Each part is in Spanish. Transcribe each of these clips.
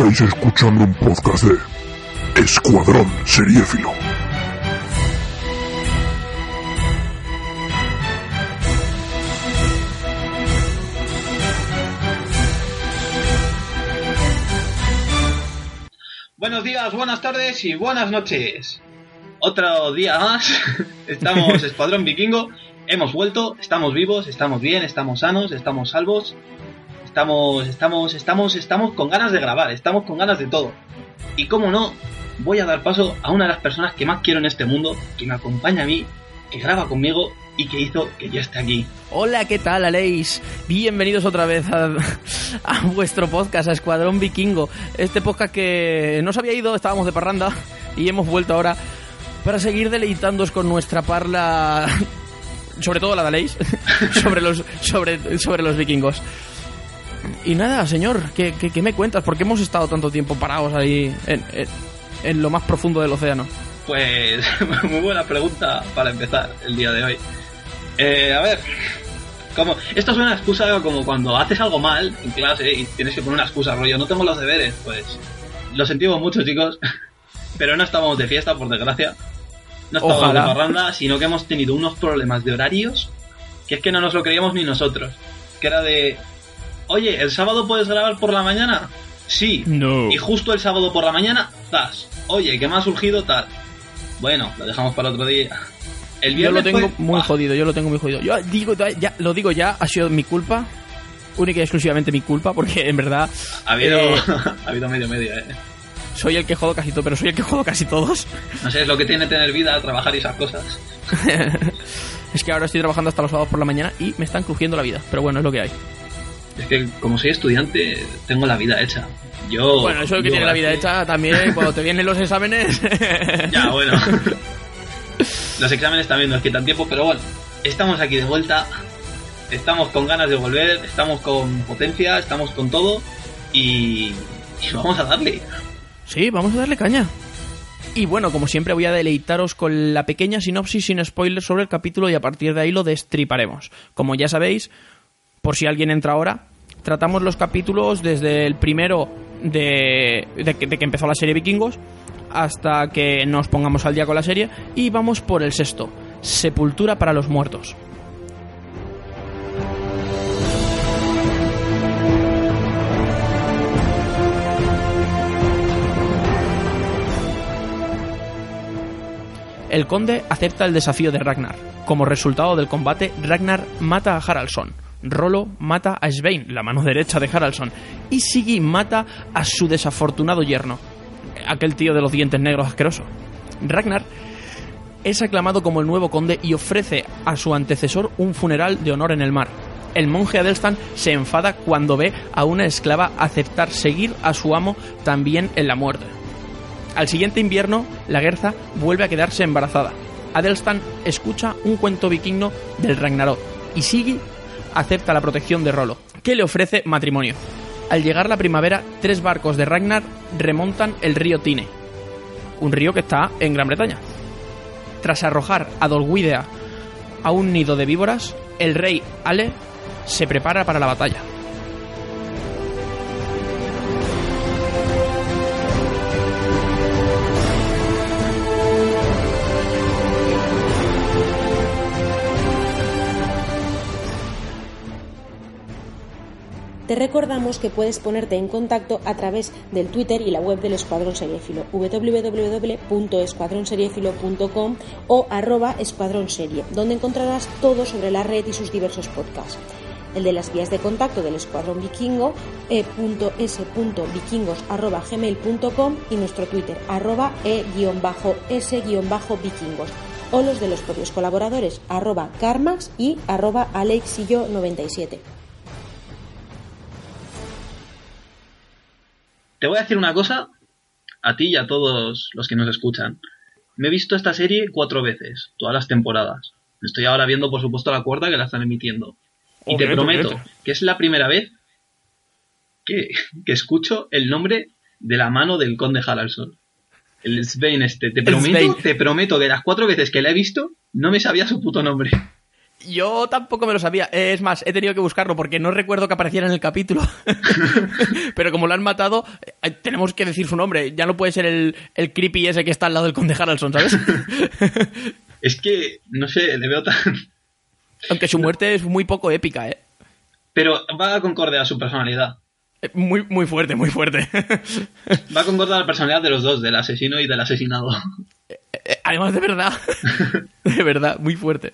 Estáis escuchando un podcast de Escuadrón Seriéfilo. Buenos días, buenas tardes y buenas noches. Otro día más. Estamos Escuadrón Vikingo. Hemos vuelto, estamos vivos, estamos bien, estamos sanos, estamos salvos. Estamos, estamos, estamos, estamos con ganas de grabar, estamos con ganas de todo. Y como no, voy a dar paso a una de las personas que más quiero en este mundo, que me acompaña a mí, que graba conmigo y que hizo que yo esté aquí. Hola, ¿qué tal, Aleix? Bienvenidos otra vez a, a, vuestro podcast, a Escuadrón Vikingo. Este podcast que no se había ido, estábamos de parranda y hemos vuelto ahora para seguir deleitándoos con nuestra parla, sobre todo la de Aleix, sobre los, sobre, sobre los vikingos. Y nada, señor, ¿qué, qué, qué me cuentas? ¿Por qué hemos estado tanto tiempo parados ahí en, en, en lo más profundo del océano? Pues muy buena pregunta para empezar el día de hoy. Eh, a ver, como esto es una excusa como cuando haces algo mal en clase y tienes que poner una excusa, rollo, no tengo los deberes, pues lo sentimos mucho, chicos, pero no estábamos de fiesta, por desgracia. No estábamos Ojalá. de parranda, sino que hemos tenido unos problemas de horarios que es que no nos lo creíamos ni nosotros. Que era de, oye, ¿el sábado puedes grabar por la mañana? Sí. No. Y justo el sábado por la mañana, tas. Oye, que me ha surgido tal. Bueno, lo dejamos para otro día. El Yo lo tengo fue- muy jodido, yo lo tengo muy jodido. Yo digo, ya, lo digo ya, ha sido mi culpa. Única y exclusivamente mi culpa, porque en verdad Ha habido, eh, ha habido medio medio, eh. soy el que jodo casi todo, pero soy el que jodo casi todos. No sé, es lo que tiene tener vida, trabajar y esas cosas. Es que ahora estoy trabajando hasta los sábados por la mañana y me están crujiendo la vida, pero bueno, es lo que hay. Es que como soy estudiante, tengo la vida hecha. Yo. Bueno, eso es lo que tiene la vida así- hecha también cuando te vienen los exámenes. Ya, bueno. Los exámenes también nos quitan tiempo, pero bueno, estamos aquí de vuelta. Estamos con ganas de volver, estamos con potencia, estamos con todo. Y, y vamos a darle. Sí, vamos a darle caña. Y bueno, como siempre voy a deleitaros con la pequeña sinopsis sin spoilers sobre el capítulo y a partir de ahí lo destriparemos. Como ya sabéis, por si alguien entra ahora, tratamos los capítulos desde el primero de, de que, que empezó la serie Vikingos hasta que nos pongamos al día con la serie y vamos por el sexto, Sepultura para los Muertos. El conde acepta el desafío de Ragnar. Como resultado del combate, Ragnar mata a Haraldsson. Rolo mata a Svein, la mano derecha de Haraldsson. Y Siggy mata a su desafortunado yerno, aquel tío de los dientes negros asqueroso. Ragnar es aclamado como el nuevo conde y ofrece a su antecesor un funeral de honor en el mar. El monje Adelstan se enfada cuando ve a una esclava aceptar seguir a su amo también en la muerte. Al siguiente invierno, la Gerza vuelve a quedarse embarazada. Adelstan escucha un cuento vikingo del Ragnarok y Siggy acepta la protección de Rolo, que le ofrece matrimonio. Al llegar la primavera, tres barcos de Ragnar remontan el río Tine, un río que está en Gran Bretaña. Tras arrojar a Dolguidea a un nido de víboras, el rey Ale se prepara para la batalla. Te recordamos que puedes ponerte en contacto a través del Twitter y la web del Escuadrón Seriéfilo, www.escuadronseriéfilo.com o arroba escuadrón serie, donde encontrarás todo sobre la red y sus diversos podcasts. el de las vías de contacto del Escuadrón Vikingo, e.s.vikingos.gmail.com y nuestro Twitter, arroba e-s-vikingos, o los de los propios colaboradores, arroba carmax y arroba alexillo97. Te voy a decir una cosa a ti y a todos los que nos escuchan. Me he visto esta serie cuatro veces, todas las temporadas. Estoy ahora viendo, por supuesto, la cuarta que la están emitiendo. Y te prometo que es la primera vez que, que escucho el nombre de la mano del conde Haraldson. El Svein este. Te prometo, te prometo que las cuatro veces que la he visto, no me sabía su puto nombre. Yo tampoco me lo sabía. Es más, he tenido que buscarlo porque no recuerdo que apareciera en el capítulo. Pero como lo han matado, eh, tenemos que decir su nombre. Ya no puede ser el, el creepy ese que está al lado del conde Haraldson, ¿sabes? Es que, no sé, le veo tan... Aunque su muerte es muy poco épica, ¿eh? Pero va a concordar a su personalidad. Eh, Muy, muy fuerte, muy fuerte. Va a concordar la personalidad de los dos, del asesino y del asesinado. Eh, Además, de verdad. De verdad, muy fuerte.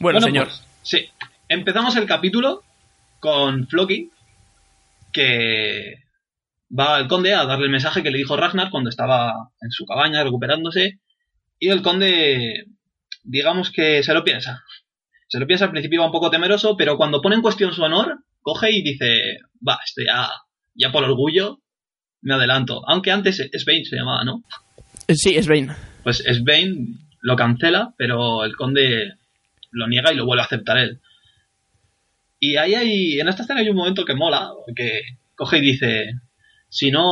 Bueno, señor. pues, sí. Empezamos el capítulo con Floki, que va al conde a darle el mensaje que le dijo Ragnar cuando estaba en su cabaña recuperándose. Y el conde, digamos que se lo piensa. Se lo piensa al principio, va un poco temeroso, pero cuando pone en cuestión su honor, coge y dice, va, esto ya, ya por orgullo, me adelanto. Aunque antes Svein se llamaba, ¿no? Eh, Sí, Bane. pues Svein lo cancela, pero el conde lo niega y lo vuelve a aceptar él. Y ahí hay, en esta escena hay un momento que mola, que coge y dice, si no,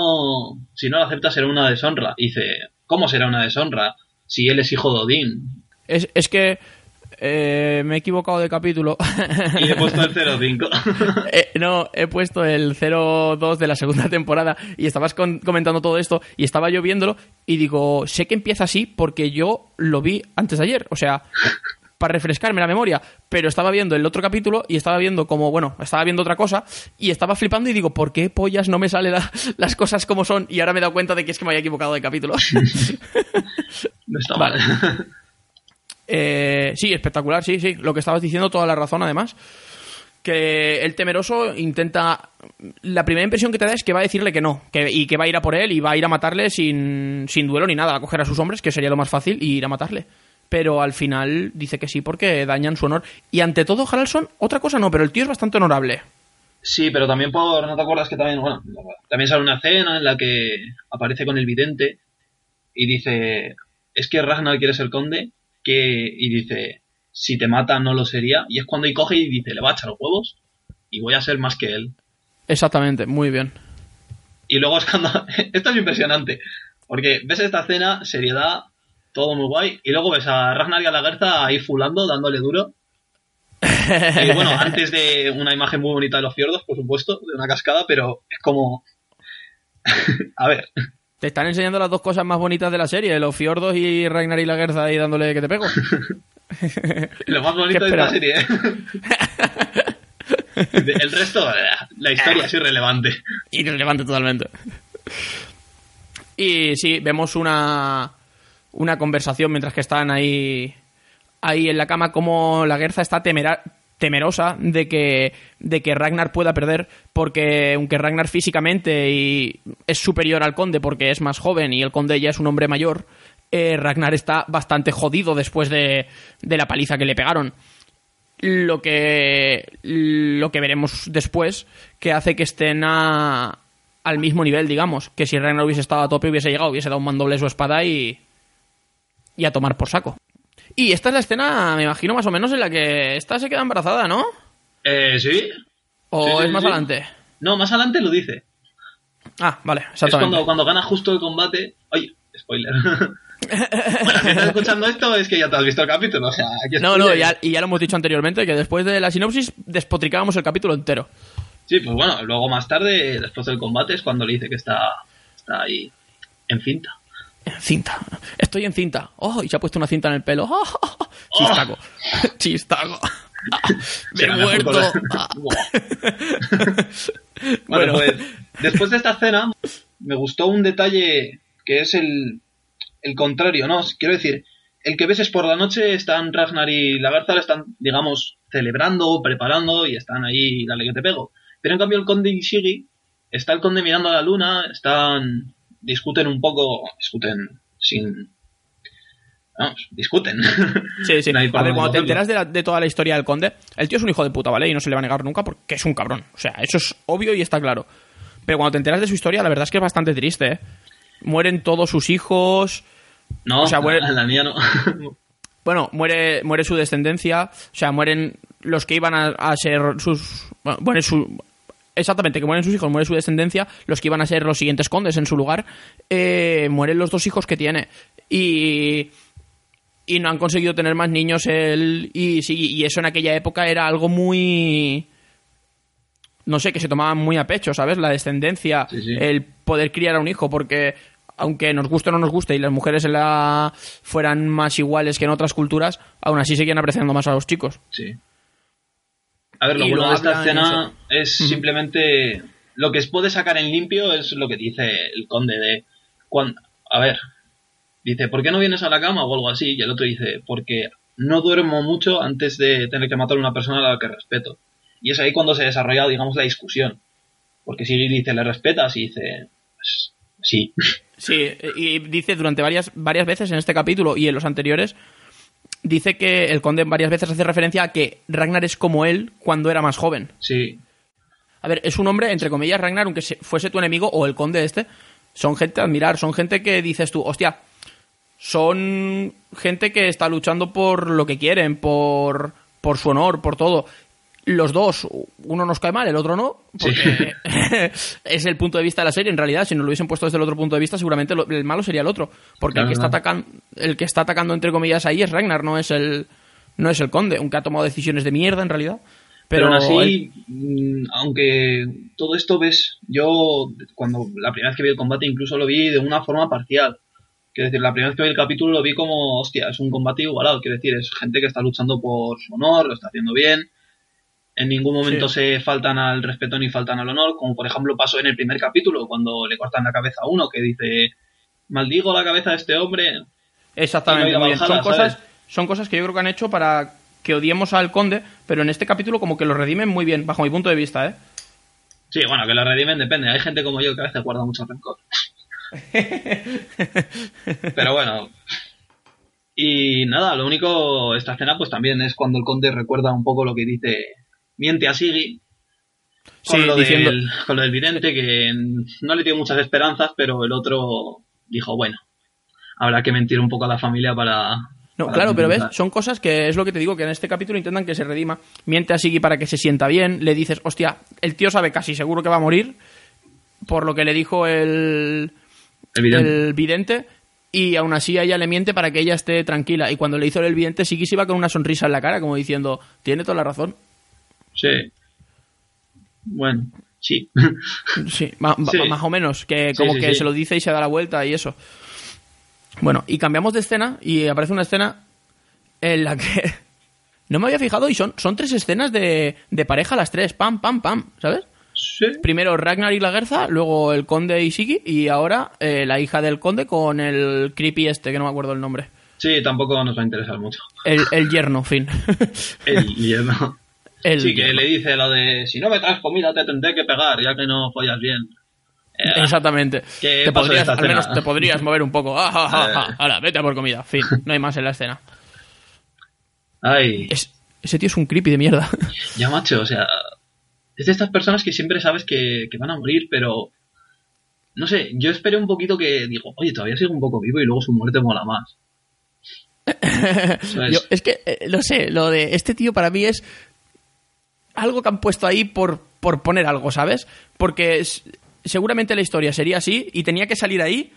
si no lo acepta será una deshonra. Y dice, ¿cómo será una deshonra si él es hijo de Odín? Es, es que eh, me he equivocado de capítulo. Y he puesto el 05. Eh, no, he puesto el 02 de la segunda temporada y estabas con- comentando todo esto y estaba yo viéndolo y digo, sé que empieza así porque yo lo vi antes de ayer, o sea, para refrescarme la memoria, pero estaba viendo el otro capítulo y estaba viendo como, bueno, estaba viendo otra cosa y estaba flipando y digo, ¿por qué pollas no me salen la- las cosas como son? Y ahora me he dado cuenta de que es que me había equivocado de capítulo. No está Vale. mal. Eh, sí, espectacular, sí, sí. Lo que estabas diciendo, toda la razón, además. Que el temeroso intenta. La primera impresión que te da es que va a decirle que no. Que, y que va a ir a por él y va a ir a matarle sin, sin duelo ni nada. A coger a sus hombres, que sería lo más fácil, y ir a matarle. Pero al final dice que sí porque dañan su honor. Y ante todo, Haraldson, otra cosa no, pero el tío es bastante honorable. Sí, pero también por, ¿no te acuerdas que también, bueno, también sale una escena en la que aparece con el vidente y dice, es que Ragnar quiere ser conde, que, y dice, si te mata no lo sería, y es cuando y coge y dice, le va a echar huevos y voy a ser más que él. Exactamente, muy bien. Y luego es cuando, esto es impresionante, porque ves esta escena, seriedad, todo muy guay, y luego ves a Ragnar y a la Gerza ahí fulando, dándole duro. Y bueno, antes de una imagen muy bonita de los fiordos, por supuesto, de una cascada, pero es como... a ver, Te están enseñando las dos cosas más bonitas de la serie, los fiordos y Ragnar y la Guerza ahí dándole que te pego. lo más bonito de esperaba? serie, ¿eh? El resto, la historia es irrelevante. Irrelevante totalmente. Y sí, vemos una, una conversación mientras que están ahí, ahí en la cama, como la Guerza está temera- temerosa de que, de que Ragnar pueda perder, porque aunque Ragnar físicamente y es superior al conde porque es más joven y el conde ya es un hombre mayor, eh, Ragnar está bastante jodido después de, de la paliza que le pegaron. Lo que lo que veremos después que hace que estén al mismo nivel digamos que si Ragnar hubiese estado a tope hubiese llegado hubiese dado un mandoble su espada y y a tomar por saco y esta es la escena me imagino más o menos en la que esta se queda embarazada ¿no? Eh, ¿sí? o Sí, sí, es más sí. adelante No, más adelante lo dice. ah vale Es cuando, cuando gana justo el combate... Oye, spoiler. bueno, si estás escuchando esto es que ya te has visto el capítulo, o sea, aquí no no ya, y ya lo hemos dicho anteriormente que después de la sinopsis despotricábamos el capítulo entero Sí, pues bueno, luego más tarde, después del combate, es cuando le dice que está, está ahí en cinta. En cinta. Estoy en cinta. Oh, y se ha puesto una cinta en el pelo. Oh, chistaco. Chistaco. Me Será he mejor muerto. con la- Ah. Buah. Bueno. Pues después de esta escena me gustó un detalle que es el, el contrario, ¿no? Quiero decir, el que ves es por la noche, están Ragnar y Lagarza, están, digamos, celebrando, preparando y están ahí, dale que te pego. Pero en cambio el conde y está el conde mirando a la luna, están, discuten un poco, discuten sin... Vamos, discuten. Sí, sí. No hay A ver, cuando te enteras de, la- de toda la historia del conde, el tío es un hijo de puta, ¿vale? Y no se le va a negar nunca porque es un cabrón. O sea, eso es obvio y está claro. Pero cuando te enteras de su historia, la verdad es que es bastante triste, ¿eh? Mueren todos sus hijos. No, O sea, bueno- la, la niña no. Bueno, muere, muere su descendencia. O sea, mueren los que iban a, a ser sus. Bueno, su. Exactamente, que mueren sus hijos, muere su descendencia, los que iban a ser los siguientes condes en su lugar, eh, mueren los dos hijos que tiene. Y, y no han conseguido tener más niños él. Y sí, y eso en aquella época era algo muy. No sé, que se tomaban muy a pecho, ¿sabes? La descendencia, Sí, sí. el poder criar a un hijo, porque aunque nos guste o no nos guste y las mujeres en la fueran más iguales que en otras culturas, aún así seguían apreciando más a los chicos. Sí. A ver, lo Y bueno lo de esta escena es simplemente lo que se puede sacar en limpio es lo que dice el conde de cuan- a ver, dice, ¿por qué no vienes a la cama o algo así? Y el otro dice, porque no duermo mucho antes de tener que matar a una persona a la que respeto. Y es ahí cuando se desarrolla, digamos, la discusión. Porque si dice, ¿le respetas? Y dice, pues, sí. Sí, y dice durante varias, varias veces en este capítulo y en los anteriores, dice que el conde varias veces hace referencia a que Ragnar es como él cuando era más joven. Sí, A ver, es un hombre, entre comillas, Ragnar, aunque se- fuese tu enemigo o el conde este, son gente a admirar, son gente que dices tú, hostia, son gente que está luchando por lo que quieren, por, por su honor, por todo. Los dos, uno nos cae mal, el otro no, porque es el punto de vista de la serie. En realidad, si nos lo hubiesen puesto desde el otro punto de vista, seguramente lo- el malo sería el otro. Porque el que, está Claro, atacan, el que está atacando, entre comillas, ahí es Ragnar, no es el, no es el conde, aunque ha tomado decisiones de mierda en realidad. Pero, Pero, aún así, mm, aunque todo esto ves, yo cuando la primera vez que vi el combate incluso lo vi de una forma parcial. Quiero decir, la primera vez que vi el capítulo lo vi como, hostia, es un combate igualado. Quiero decir, es gente que está luchando por su honor, lo está haciendo bien. En ningún momento se faltan al respeto ni faltan al honor, como por ejemplo pasó en el primer capítulo, cuando le cortan la cabeza a uno que dice, maldigo la cabeza de este hombre. Exactamente, no. Son cosas, ¿sabes? son cosas que yo creo que han hecho para que odiemos al conde, pero en este capítulo como que lo redimen muy bien, bajo mi punto de vista, ¿eh? Sí, bueno, que la redimen depende. Hay gente como yo que a veces guarda mucho rencor. Pero bueno. Y nada, lo único, esta escena pues también es cuando el conde recuerda un poco lo que dice, miente a Siggy, con, Sí, lo, diciendo- del, con lo del vidente, que no le dio muchas esperanzas, pero el otro dijo, bueno, habrá que mentir un poco a la familia para... No, para claro, pero ves, compensar". son cosas que es lo que te digo, que en este capítulo intentan que se redima. Miente a Siggy para que se sienta bien, le dices, hostia, el tío sabe casi seguro que va a morir, por lo que le dijo el, El vidente. el vidente, y aún así a ella le miente para que ella esté tranquila. Y cuando le hizo el vidente, Siggy se iba con una sonrisa en la cara, como diciendo, tiene toda la razón. Sí. Bueno, sí. Sí, ma- ma- Sí. más o menos, que como sí, que se lo dice y se da la vuelta y eso. Bueno, y cambiamos de escena y aparece una escena en la que no me había fijado y son, son tres escenas de, de pareja las tres, pam, pam, pam, ¿sabes? sí. Primero Ragnar y la Guerza, luego el conde y Siggy y ahora eh, la hija del conde con el creepy este, que no me acuerdo el nombre. Sí, tampoco nos va a interesar mucho. El, el yerno, fin. El yerno. El Sí, que le dice lo de si no me traes comida te tendré que pegar, ya que no follas bien. Eh, Exactamente. ¿Qué Te podrías, al menos te podrías mover un poco. Ah. Eh. Ahora, vete a por comida. Fin, no hay más en la escena. Ay, Es- ese tío es un creepy de mierda. ya macho, o sea, es de estas personas que siempre sabes que, que van a morir, pero no sé, yo esperé un poquito que digo, oye, todavía sigue un poco vivo y luego su muerte mola más. Yo- es que, eh, no sé, lo de este tío para mí es algo que han puesto ahí por, por poner algo, ¿sabes? Porque es- seguramente la historia sería así y tenía que salir ahí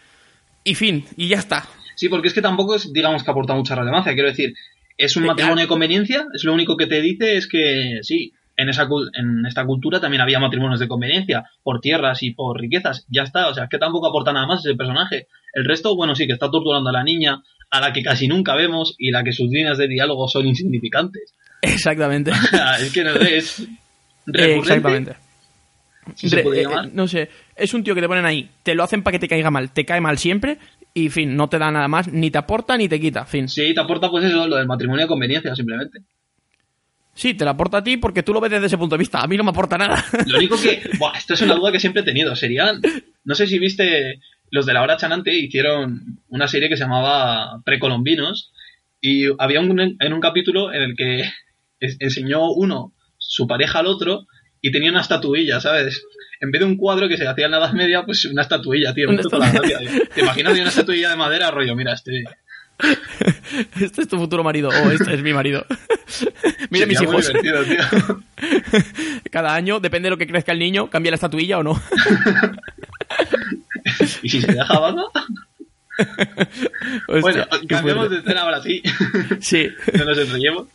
y fin, y ya está. Sí, porque es que tampoco es, digamos, que aporta mucha relevancia. Quiero decir, es un matrimonio de conveniencia, es lo único que te dice es que sí, en, esa, cul- en esta cultura también había matrimonios de conveniencia, por tierras y por riquezas, ya está, o sea, es que tampoco aporta nada más ese personaje. El resto, bueno, sí, que está torturando a la niña, a la que casi nunca vemos y la que sus líneas de diálogo son insignificantes. Exactamente. Es que no sé, es Eh, recurrente. Exactamente. si se puede eh, llamar. eh, no sé, es un tío que te ponen ahí, te lo hacen para que te caiga mal, te cae mal siempre y fin, no te da nada más, ni te aporta ni te quita, fin. Sí, te aporta pues eso, lo del matrimonio de conveniencia, simplemente. Sí, te la aporta a ti porque tú lo ves desde ese punto de vista. A mí no me aporta nada. Lo único que. Buah, esto es una duda que siempre he tenido. Serían. No sé si viste. Los de la hora chanante hicieron una serie que se llamaba Precolombinos. Y había un, en un capítulo en el que enseñó uno su pareja al otro y tenía una estatuilla, ¿sabes? En vez de un cuadro que se hacía en la Edad Media, pues una estatuilla, tío. Una la gracia. ¿Te imaginas una estatuilla de madera, rollo? Mira, este. Este es tu futuro marido o este es mi marido. Mira mis sería hijos. tío. Cada año, depende de lo que crezca el niño, cambia la estatuilla o no. ¿Y si se deja barba? Bueno, Hostia, cambiamos de escena ahora sí. Sí. no nos enrollemos.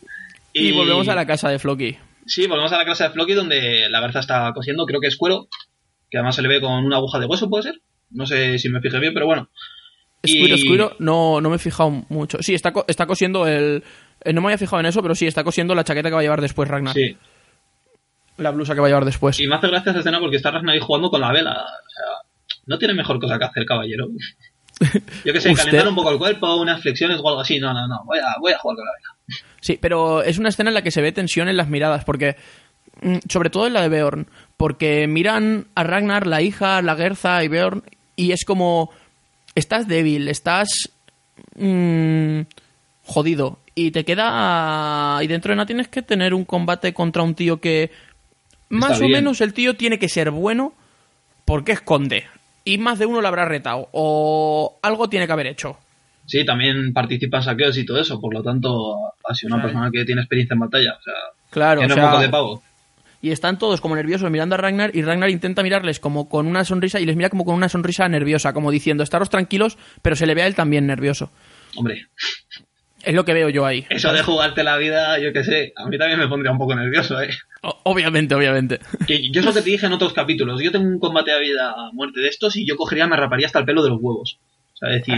Y volvemos a la casa de Floki. Sí, volvemos a la clase de Floki donde la garza está cosiendo, creo que es cuero, que además se le ve con una aguja de hueso, ¿puede ser? No sé si me fijé bien, pero bueno. Y- escuiro, no, no me he fijado mucho. Sí, está, co- está cosiendo el... eh, No me había fijado en eso, pero sí, está cosiendo la chaqueta que va a llevar después Ragnar. Sí. La blusa que va a llevar después. Y me hace gracia esa escena porque está Ragnar ahí jugando con la vela. O sea, no tiene mejor cosa que hacer, caballero. Yo que sé, Usted- calentar un poco el cuerpo, unas flexiones o algo así. No, no, no. Voy a, voy a jugar con la vela. Sí, pero es una escena en la que se ve tensión en las miradas, porque... mm, Sobre todo en la de Beorn, porque miran a Ragnar, la hija, la Gerza y Beorn, y es como... Estás débil, estás... mm, jodido. Y te queda... Y dentro de nada tienes que tener un combate contra un tío que... Más Está o bien. menos el tío tiene que ser bueno porque esconde. Y más de uno lo habrá retado. O algo tiene que haber hecho. Sí, también participa en saqueos y todo eso. Por lo tanto, ha sido una Claro. persona que tiene experiencia en batalla. O sea, Claro, que no o es sea, moco de pavo. Y están todos como nerviosos mirando a Ragnar y Ragnar intenta mirarles como con una sonrisa y les mira como con una sonrisa nerviosa, como diciendo, estaros tranquilos, pero se le ve a él también nervioso. Hombre, Es lo que veo yo ahí. eso de jugarte la vida, yo que sé, a mí también me pondría un poco nervioso, ¿eh? O- obviamente, obviamente. Que yo es lo que te dije en otros capítulos. Yo tengo un combate a vida a muerte de estos y yo cogería, me raparía hasta el pelo de los huevos. O sea, decir,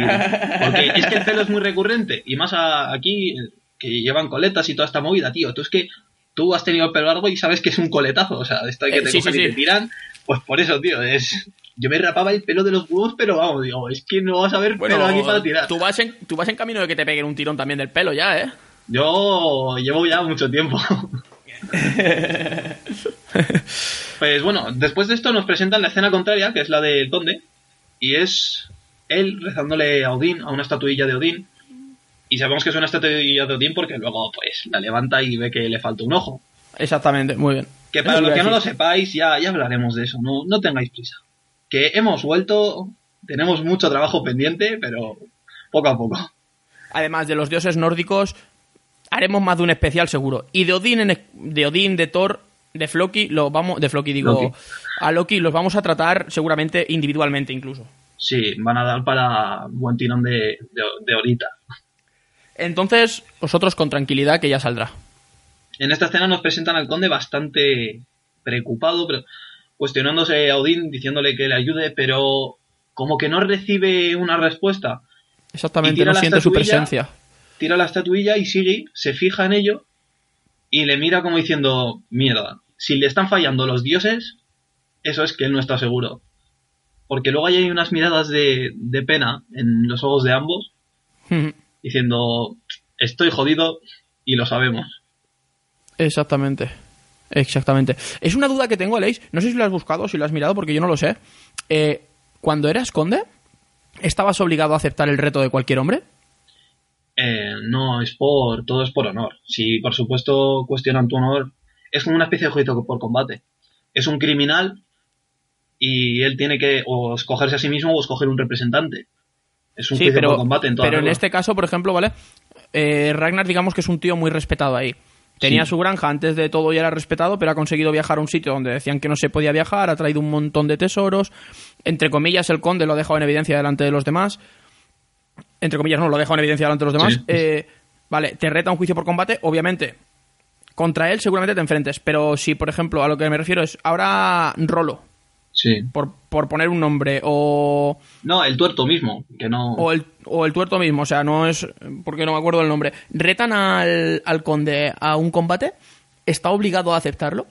porque es que el pelo es muy recurrente y más a- aquí que llevan coletas y toda esta movida, tío. Tú es que tú has tenido el pelo largo y sabes que es un coletazo. O sea, esto hay que Eh, te sí, y sí. te tiran. Pues por eso, tío, es. Yo me rapaba el pelo de los huevos, pero vamos, digo, es que no vas a ver pelo aquí para tirar. tú vas, en, tú vas en camino de que te peguen un tirón también del pelo ya, ¿eh? Yo llevo ya mucho tiempo. pues bueno, después de esto nos presentan la escena contraria, que es la del conde, y es él rezándole a Odín, a una estatuilla de Odín, y sabemos que es una estatuilla de Odín porque luego pues la levanta y ve que le falta un ojo. Exactamente, muy bien. Que para los que no lo sepáis, ya, ya hablaremos de eso, no, no tengáis prisa. Que hemos vuelto, tenemos mucho trabajo pendiente, pero poco a poco. Además de los dioses nórdicos, haremos más de un especial seguro. Y de Odín, en- de Odín, de Thor, de Floki, lo vamos, de Floki digo, Loki. a Loki los vamos a tratar seguramente individualmente incluso. Sí, van a dar para buen tirón de, de, de horita. Entonces, vosotros con tranquilidad que ya saldrá. En esta escena nos presentan al conde bastante preocupado, pero cuestionándose a Odín, diciéndole que le ayude, pero como que no recibe una respuesta. Exactamente, tira no la siente su presencia. Tira la estatuilla y sigue, se fija en ello y le mira como diciendo, mierda, si le están fallando los dioses, eso es que él no está seguro. Porque luego hay unas miradas de, de pena en los ojos de ambos, diciendo, estoy jodido y lo sabemos. Exactamente. Exactamente. Es una duda que tengo, Aleix. No sé si lo has buscado o si lo has mirado, porque yo no lo sé. Eh, cuando eras conde, ¿estabas obligado a aceptar el reto de cualquier hombre? Eh, no, es por, todo es por honor. Si por supuesto cuestionan tu honor, es como una especie de juicio por combate. Es un criminal y él tiene que o escogerse a sí mismo o escoger un representante. Es un Sí, juicio pero, por combate en toda pero en este caso, por ejemplo, ¿vale? Eh, Ragnar, digamos que es un tío muy respetado ahí. Tenía Sí. su granja antes de todo y era respetado, pero ha conseguido viajar a un sitio donde decían que no se podía viajar, ha traído un montón de tesoros. Entre comillas, el conde lo ha dejado en evidencia delante de los demás. Entre comillas, no, lo ha dejado en evidencia delante de los demás. Sí. Eh, vale, te reta un juicio por combate, obviamente. Contra él seguramente te enfrentes, pero si, por ejemplo, a lo que me refiero es ahora Rolo, Sí. por, por poner un nombre, o No, el tuerto mismo, que no... o el, o el tuerto mismo, o sea, no es porque no me acuerdo el nombre. Retan al, al conde a un combate, está obligado a aceptarlo.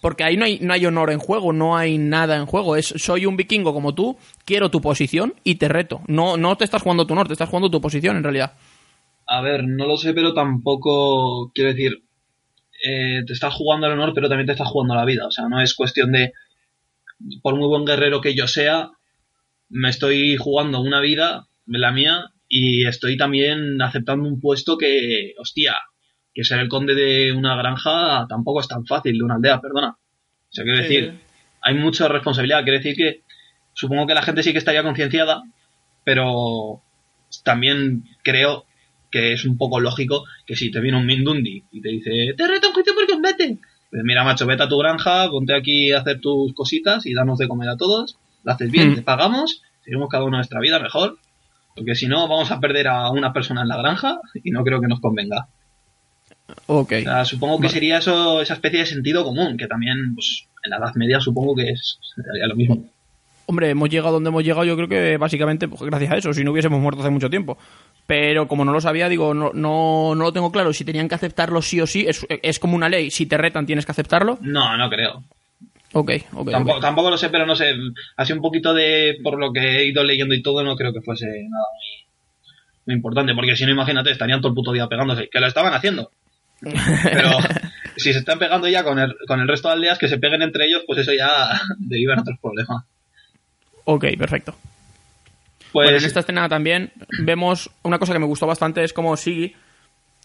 Porque ahí no hay, no hay honor en juego, no hay nada en juego. Es soy un vikingo como tú, quiero tu posición y te reto. No, no te estás jugando tu honor, te estás jugando tu posición en realidad. A ver, no lo sé, pero tampoco quiero decir. eh, te estás jugando el honor, pero también te estás jugando la vida. O sea, no es cuestión de. Por muy buen guerrero que yo sea, me estoy jugando una vida, la mía, y estoy también aceptando un puesto que, hostia, que ser el conde de una granja tampoco es tan fácil, de una aldea, perdona. O sea, quiero decir, sí. hay mucha responsabilidad. Quiere decir que supongo que la gente sí que estaría concienciada, pero también creo que es un poco lógico que si te viene un Mindundi y te dice, te reto un juicio por combate, pues mira, macho, vete a tu granja, ponte aquí a hacer tus cositas y danos de comer a todos, lo haces bien, Mm. te pagamos, seguimos cada uno nuestra vida mejor, porque si no vamos a perder a una persona en la granja y no creo que nos convenga. Ok. O sea, supongo que Vale. sería eso, esa especie de sentido común, que también, pues, en la Edad Media supongo que es, sería lo mismo. Hombre, hemos llegado donde hemos llegado, yo creo que básicamente pues, gracias a eso, si no hubiésemos muerto hace mucho tiempo. Pero como no lo sabía, digo, no, no, no lo tengo claro. Si tenían que aceptarlo sí o sí, es, es como una ley. Si te retan, tienes que aceptarlo. No, no creo. Ok, ok. Tampoco, ok. tampoco lo sé, pero no sé. Así un poquito de. Por lo que he ido leyendo y todo, no creo que fuese nada muy, muy importante. Porque si no, imagínate, estarían todo el puto día pegándose. Que lo estaban haciendo. Pero si se están pegando ya con el, con el resto de aldeas, que se peguen entre ellos, pues eso ya deriva en otros problemas. Ok, perfecto. Pues. Bueno, en esta escena también vemos una cosa que me gustó bastante, es como Siggy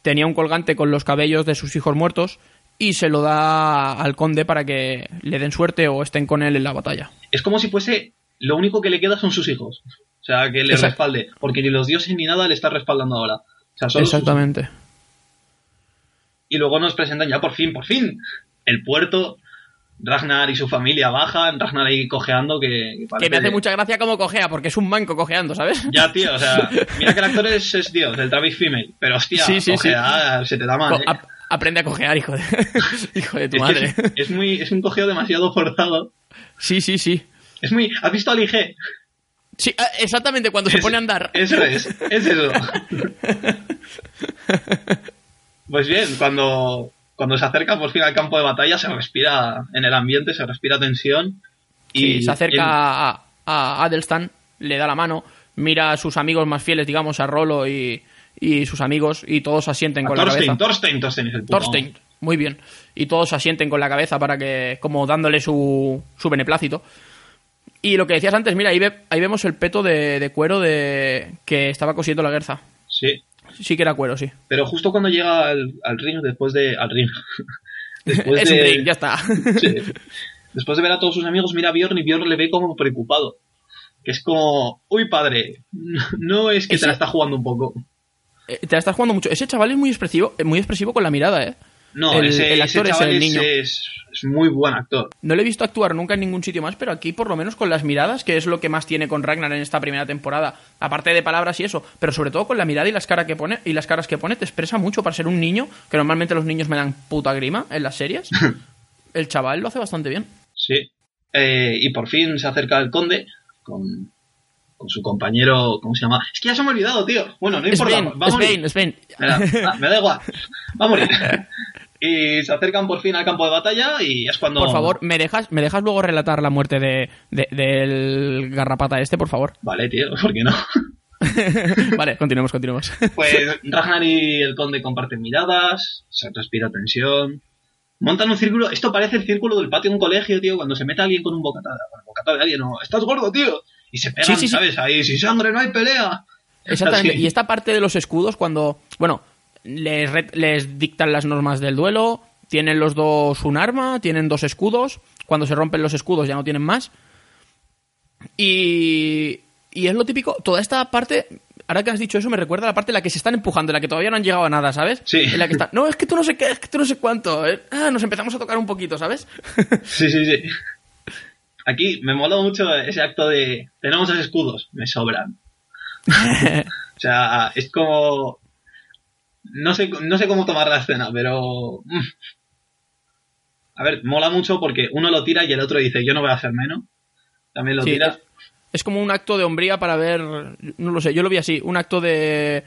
tenía un colgante con los cabellos de sus hijos muertos y se lo da al conde para que le den suerte o estén con él en la batalla. Es como si fuese. Lo único que le queda son sus hijos. O sea, que le Exacto. respalde. Porque ni los dioses ni nada le está respaldando ahora. O sea, solo sus- Exactamente. Y luego nos presentan ya por fin, por fin, el puerto. Ragnar y su familia bajan, Ragnar ahí cojeando que, que Que me hace de- mucha gracia como cojea, porque es un manco cojeando, ¿sabes? Ya, tío, o sea, mira que el actor es, es Dios, el Travis Female, pero hostia, Sí, sí, se te da mal, ¿eh? ap- aprende a cojear, hijo de, hijo de tu Es, madre. es, es muy, es un cojeo demasiado forzado. Sí, sí, sí. Es muy. ¿Has visto al IG? Sí, ah, exactamente, cuando se pone a andar. Eso es, es eso. Pues bien, cuando, cuando se acerca por fin al campo de batalla, se respira en el ambiente, se respira tensión. Y se acerca a, a Adelstan, le da la mano, mira a sus amigos más fieles, digamos, a Rolo y, y sus amigos, y todos asienten a con la cabeza. Thorstein, Thorstein es el puto. Thorstein, muy bien. Y todos asienten con la cabeza para que, como dándole su, su beneplácito. Y lo que decías antes, mira, ahí, ve- ahí vemos el peto de, de cuero de que estaba cosiendo la Guerza. Sí, Sí que era cuero, sí. pero justo cuando llega al, al ring, después de. Al ring. después es de, un ring, ya está. Sí. Después de ver a todos sus amigos, mira a Bjorn y Bjorn le ve como preocupado. Que es como, uy padre, no es que Ese- te la está jugando un poco. Eh, Te la estás jugando mucho. Ese chaval es muy expresivo, eh, muy expresivo con la mirada, ¿eh? No, El- ese, el ese actor es el niño. es- es muy buen actor. No le he visto actuar nunca en ningún sitio más, pero aquí por lo menos con las miradas, que es lo que más tiene con Ragnar en esta primera temporada, aparte de palabras y eso, pero sobre todo con la mirada y las caras que pone y las caras que pone te expresa mucho para ser un niño, que normalmente los niños me dan puta grima en las series. El chaval lo hace bastante bien. Sí. Eh, y por fin se acerca el conde con, con su compañero, ¿cómo se llama? Es que ya se me ha olvidado, tío. Bueno, no importa. Sven, va a morir. Me da, ah, me da igual. Va a morir. Y se acercan por fin al campo de batalla y es cuando... Por favor, ¿me dejas, ¿me dejas luego relatar la muerte de, de- del garrapata este, por favor? Vale, tío, ¿por qué no? vale, continuemos, continuemos. Pues Ragnar y el conde comparten miradas, se respira tensión, montan un círculo. Esto parece el círculo del patio de un colegio, tío, cuando se mete alguien con un bocata, bueno, bocata de alguien, no, estás gordo, tío. Y se pegan, Sí, sí, sí. ¿sabes? Ahí, sin sangre no hay pelea. Exactamente. Y esta parte de los escudos, cuando, bueno, les, dictan las normas del duelo, tienen los dos un arma, tienen dos escudos, cuando se rompen los escudos ya no tienen más. Y, y es lo típico, toda esta parte, ahora que has dicho eso, me recuerda a la parte en la que se están empujando, en la que todavía no han llegado a nada, ¿sabes? Sí. En la que está, no, es que tú no sé qué, es que tú no sé cuánto. eh. Ah, nos empezamos a tocar un poquito, ¿sabes? Sí, sí, sí. Aquí me mola mucho ese acto de tenemos los escudos, me sobran. o sea, es como no sé no sé cómo tomar la escena, pero mm. a ver, mola mucho porque uno lo tira y el otro dice, "Yo no voy a hacer menos." También lo Sí, tira. es, es como un acto de hombría para ver, no lo sé, yo lo vi así, un acto de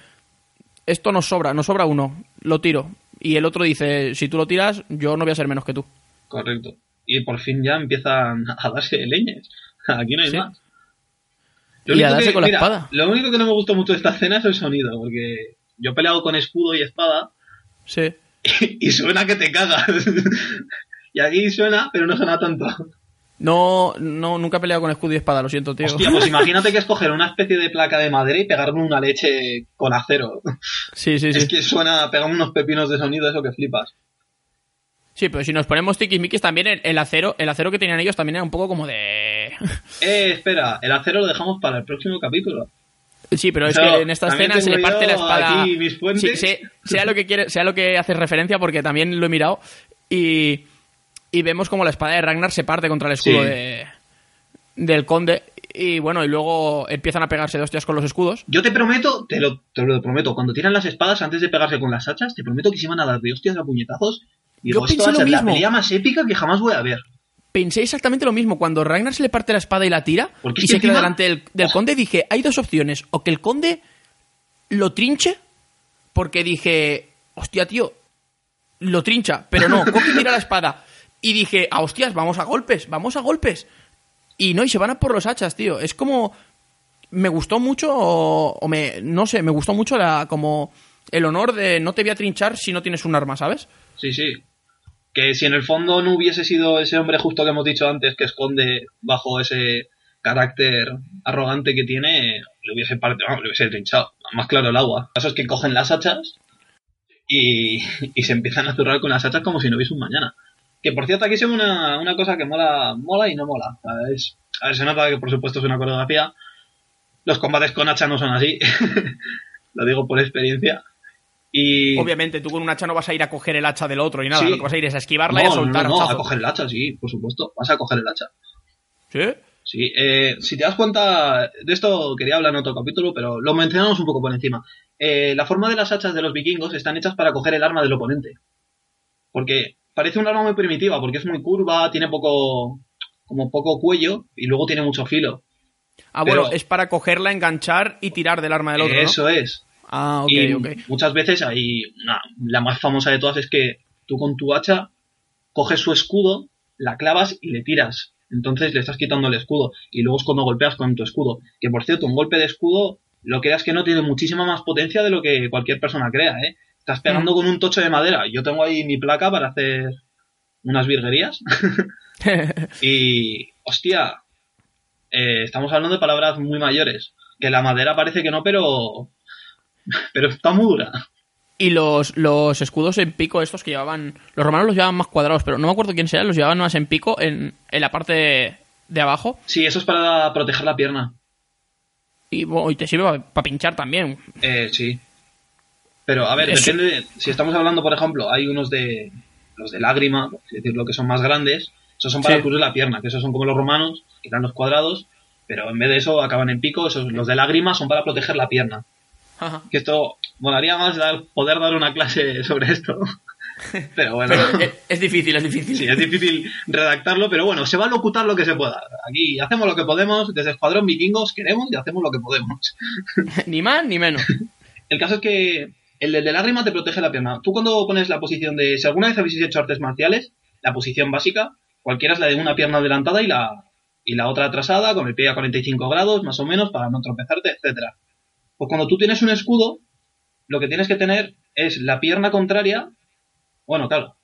esto nos sobra, nos sobra uno, lo tiro. Y el otro dice, si tú lo tiras, yo no voy a ser menos que tú. Correcto. y por fin ya empiezan a darse leñes. Aquí no hay Sí. más. Lo Y a darse que, con la espada. lo único que no me gustó mucho de esta escena es el sonido, porque yo he peleado con escudo y espada Sí. y suena que te cagas. y aquí suena, pero no suena tanto. No, no, nunca he peleado con escudo y espada, lo siento, tío. Hostia, pues imagínate que es coger una especie de placa de madera y pegarle una leche con acero. Sí, sí, sí. Es que suena, pegan unos pepinos de sonido, eso que flipas. Sí, pero si nos ponemos tiquismiquis también el, el acero, el acero que tenían ellos también era un poco como de. Eh, espera, el acero lo dejamos para el próximo capítulo. Sí, pero es que en esta escena se le parte la espada. aquí mis fuentes. Sí, sea lo que quiere, sea lo que haces referencia, porque también lo he mirado. Y, y vemos como la espada de Ragnar se parte contra el escudo Sí. de, del conde. Y bueno, y luego empiezan a pegarse de hostias con los escudos. Yo te prometo, te lo, te lo prometo, cuando tiran las espadas antes de pegarse con las hachas, te prometo que se van a dar de hostias a puñetazos. Y Yo digo, esto va a ser la pelea más épica que jamás voy a ver. Pensé exactamente lo mismo. Cuando Ragnar se le parte la espada y la tira Porque y se que queda delante del, del conde, dije, hay dos opciones. O que el conde lo trinche, porque dije, hostia, tío, lo trincha, pero no, y tira la espada. Y dije, ah, hostias, vamos a golpes, vamos a golpes. Y no, y se van a por los hachas, tío. Es como... Me gustó mucho, o, o me... No sé, me gustó mucho la como... El honor de no te voy a trinchar si no tienes un arma, ¿sabes? Sí, sí. Que si en el fondo no hubiese sido ese hombre justo que hemos dicho antes que esconde bajo ese carácter arrogante que tiene, le hubiese parte, vamos, le hubiese trinchado. Más claro el agua. El caso es que cogen las hachas y, y se empiezan a zurrar con las hachas como si no hubiese un mañana. Que por cierto, aquí ve una, una cosa que mola, mola y no mola. O sea, es- a ver, se nota que por supuesto es una coreografía. Los combates con hacha no son así. Lo digo por experiencia. Y... Obviamente, tú con un hacha no vas a ir a coger el hacha del otro y nada. Sí. Lo que vas a ir es a esquivarla y a soltar no, no, a coger el hacha, sí, por supuesto. Vas a coger el hacha. ¿Sí? Sí, eh, si te das cuenta, de esto quería hablar en otro capítulo, pero lo mencionamos un poco por encima. Eh, la forma de las hachas de los vikingos están hechas para coger el arma del oponente. Porque parece un arma muy primitiva, porque es muy curva, tiene poco, como poco cuello y luego tiene mucho filo. Ah, Pero- bueno, es para cogerla, enganchar y tirar del arma del otro, ¿no? Eso es. Ah, ok, y ok. muchas veces hay una- la más famosa de todas es que tú con tu hacha coges su escudo, la clavas y le tiras. Entonces le estás quitando el escudo. Y luego es cuando golpeas con tu escudo. Que por cierto, un golpe de escudo, lo creas que no tiene muchísima más potencia de lo que cualquier persona crea, ¿eh? Estás pegando Mm. con un tocho de madera. Yo tengo ahí mi placa para hacer unas virguerías. y, hostia, eh, estamos hablando de palabras muy mayores. Que la madera parece que no, pero... Pero está muy dura. y los, los escudos en pico estos que llevaban... Los romanos los llevaban más cuadrados, pero no me acuerdo quién sea, los llevaban más en pico en, en la parte de, de abajo. Sí, eso es para proteger la pierna. Y, bueno, y te sirve para pinchar también. Eh, sí. Pero, a ver, Eso- depende. de- si estamos hablando, por ejemplo, hay unos de. Los de lágrima, por así decirlo, que son más grandes. Esos son para Sí. cubrir la pierna, que esos son como los romanos, que dan los cuadrados. Pero en vez de eso acaban en pico. Esos, los de lágrima son para proteger la pierna. Ajá. Que esto. Molaría más dar- poder dar una clase sobre esto. Pero bueno. Pero es, es difícil, es difícil. Sí, es difícil redactarlo, pero bueno, se va a locutar lo que se pueda. Aquí hacemos lo que podemos, desde Escuadrón Vikingos queremos y hacemos lo que podemos. ni más ni menos. El caso es que el de lágrima te protege la pierna. Tú cuando pones la posición de... Si alguna vez habéis hecho artes marciales, la posición básica, cualquiera es la de una pierna adelantada y la, y la otra atrasada, con el pie a 45 grados, más o menos, para no tropezarte, etcétera. Pues cuando tú tienes un escudo, lo que tienes que tener es la pierna contraria... Bueno, claro.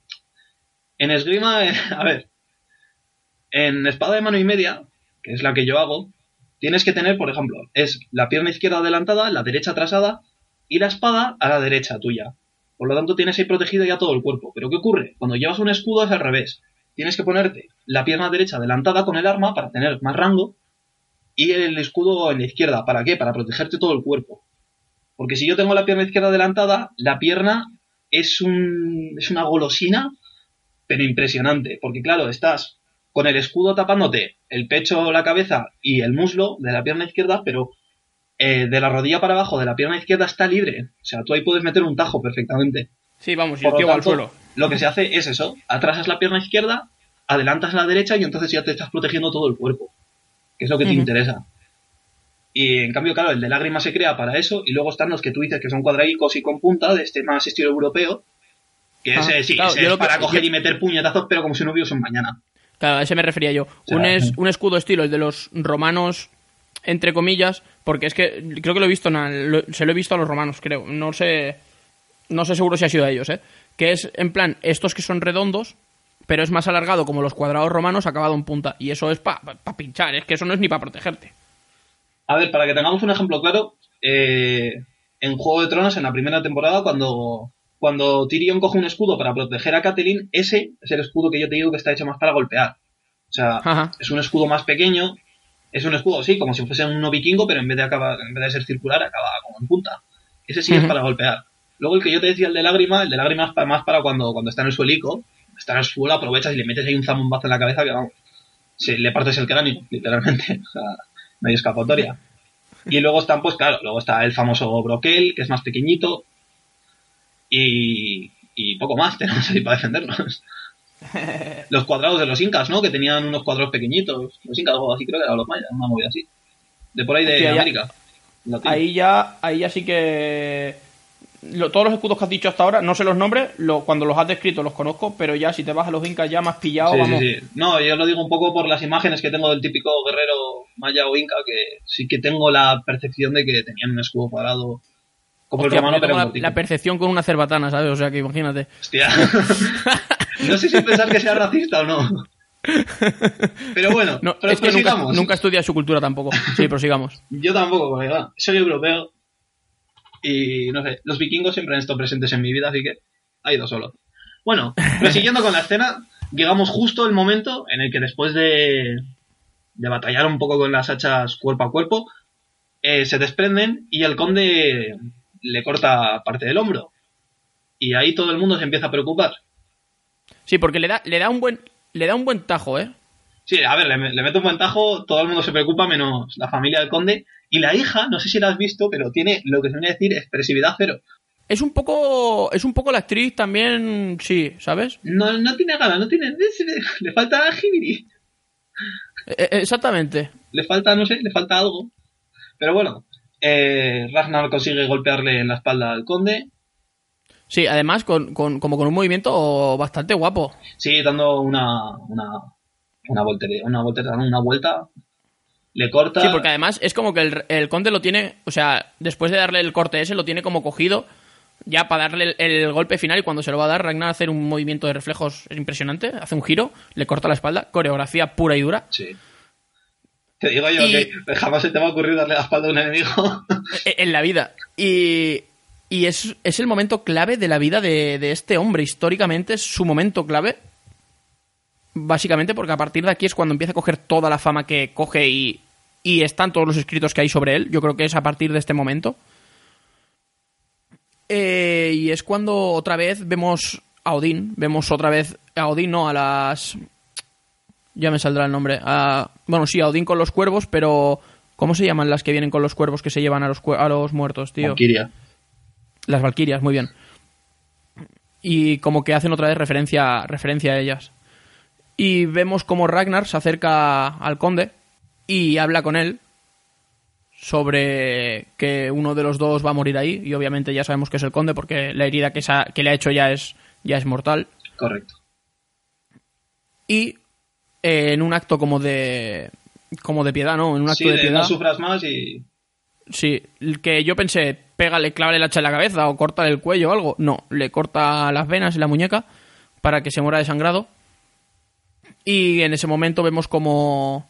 En esgrima, a ver. En espada de mano y media, que es la que yo hago, tienes que tener, por ejemplo, es la pierna izquierda adelantada, la derecha atrasada y la espada a la derecha tuya. Por lo tanto, tienes ahí protegido ya todo el cuerpo. Pero ¿qué ocurre? Cuando llevas un escudo es al revés. Tienes que ponerte la pierna derecha adelantada con el arma para tener más rango y el escudo en la izquierda. ¿Para qué? Para protegerte todo el cuerpo. Porque si yo tengo la pierna izquierda adelantada, la pierna es, un, es una golosina, pero impresionante. Porque claro, estás con el escudo tapándote el pecho, la cabeza y el muslo de la pierna izquierda, pero eh, de la rodilla para abajo de la pierna izquierda está libre. O sea, tú ahí puedes meter un tajo perfectamente. Sí, vamos, y Por el tío lo al suelo. Lo que se hace es eso, atrasas la pierna izquierda, adelantas la derecha y entonces ya te estás protegiendo todo el cuerpo, que es lo que te interesa. Y en cambio, claro, el de lágrima se crea para eso y luego están los que tú dices que son cuadraicos y con punta, de este más estilo europeo, que Ah, ese sí, claro, ese yo es que- para coger y meter puñetazos, pero como si no hubiese un mañana. Claro, a ese me refería yo. sea, un, es, un escudo estilo, el de los romanos, entre comillas, porque es que creo que lo he visto, en lo- se lo he visto a los romanos, creo. No sé, no sé seguro si ha sido a ellos, ¿eh? Que es, en plan, estos que son redondos, pero es más alargado como los cuadrados romanos acabado en punta. Y eso es para pinchar, es que eso no es ni para protegerte. A ver, para que tengamos un ejemplo claro, eh, en Juego de Tronos, en la primera temporada, cuando, cuando Tyrion coge un escudo para proteger a Catelyn, ese es el escudo que yo te digo que está hecho más para golpear. O sea, Ajá. es un escudo más pequeño, es un escudo, sí, como si fuese un no vikingo, pero en vez de, acabar, en vez de ser circular, acaba como en punta. Ese sí es para golpear. Luego el que yo te decía, el de lágrima, el de lágrima es pa- más para cuando, cuando está en el suelico, está en el suelo, aprovechas y le metes ahí un zambombazo en la cabeza que vamos, se, le partes el cráneo, literalmente. O sea, no hay escapatoria. Y luego están, pues claro, luego está el famoso broquel, que es más pequeñito. Y, y poco más tenemos ahí para defendernos. Los cuadrados de los incas, ¿no? Que tenían unos cuadrados pequeñitos. Los incas o algo así, creo que eran los mayas, una movida así. De por ahí de ya- América. Ahí ya, ahí ya sí que. Lo- todos los escudos que has dicho hasta ahora, no sé los nombres, lo- cuando los has descrito los conozco, pero ya si te vas a los incas ya has pillado, Sí, vamos. sí, sí. No, yo lo digo un poco por las imágenes que tengo del típico guerrero maya o inca, que sí que tengo la percepción de que tenían un escudo cuadrado como Hostia, el romano, pero la, la percepción con una cerbatana, ¿sabes? O sea que imagínate. Hostia. no sé si pensar que sea racista o no. Pero bueno, No, pero es que nunca, nunca estudia su cultura tampoco. Sí, prosigamos. Yo tampoco, porque va, soy europeo. Y no sé, los vikingos siempre han estado presentes en mi vida, así que ha ido solo. Bueno, prosiguiendo con la escena, llegamos justo el momento en el que después de, de batallar un poco con las hachas cuerpo a cuerpo, eh, se desprenden y el conde le corta parte del hombro. Y ahí todo el mundo se empieza a preocupar. Sí, porque le da, le da un buen, le da un buen tajo, ¿eh? Sí, a ver, le, le meto un ventajo, todo el mundo se preocupa, menos la familia del conde. Y la hija, no sé si la has visto, pero tiene lo que se viene a decir expresividad cero. Es un poco, es un poco la actriz también, sí, ¿sabes? No, no tiene ganas, no tiene. Le falta jibiri. Eh, eh, exactamente. Le falta, no sé, le falta algo. Pero bueno, eh, Ragnar consigue golpearle en la espalda al conde. Sí, además con, con- como con un movimiento bastante guapo. Sigue dando una. Una, una voltereta, una voltereta, una vuelta. Le corta. Sí, porque además es como que el, el conde lo tiene, o sea, después de darle el corte ese, lo tiene como cogido ya para darle el, el golpe final y cuando se lo va a dar, Ragnar hacer un movimiento de reflejos es impresionante, hace un giro, le corta la espalda, coreografía pura y dura. Sí. Te digo yo Y- que jamás se te va a ocurrir darle la espalda a un enemigo. e- en la vida. Y, y es, es el momento clave de la vida de, de este hombre. Históricamente es su momento clave. Básicamente porque a partir de aquí es cuando empieza a coger toda la fama que coge y, y están todos los escritos que hay sobre él. Yo creo que es a partir de este momento. Eh, y es cuando otra vez vemos a Odín. Vemos otra vez a Odín, no, a las... Ya me saldrá el nombre. A- bueno, sí, a Odín con los cuervos, pero... ¿Cómo se llaman las que vienen con los cuervos que se llevan a los, a los muertos, tío? Valkyria. Las Valquirias, muy bien. Y como que hacen otra vez referencia, referencia a ellas. Y vemos como Ragnar se acerca al conde y habla con él sobre que uno de los dos va a morir ahí. Y obviamente ya sabemos que es el conde porque la herida que, sa- que le ha hecho ya es, ya es mortal. Correcto. Y eh, en un acto como de como de piedad, ¿no? En un acto Sí, de de piedad. no sufras más y. Sí, que yo pensé, pégale, clávale el hacha en la cabeza o corta el cuello o algo. No, le corta las venas y la muñeca para que se muera desangrado. Y en ese momento vemos como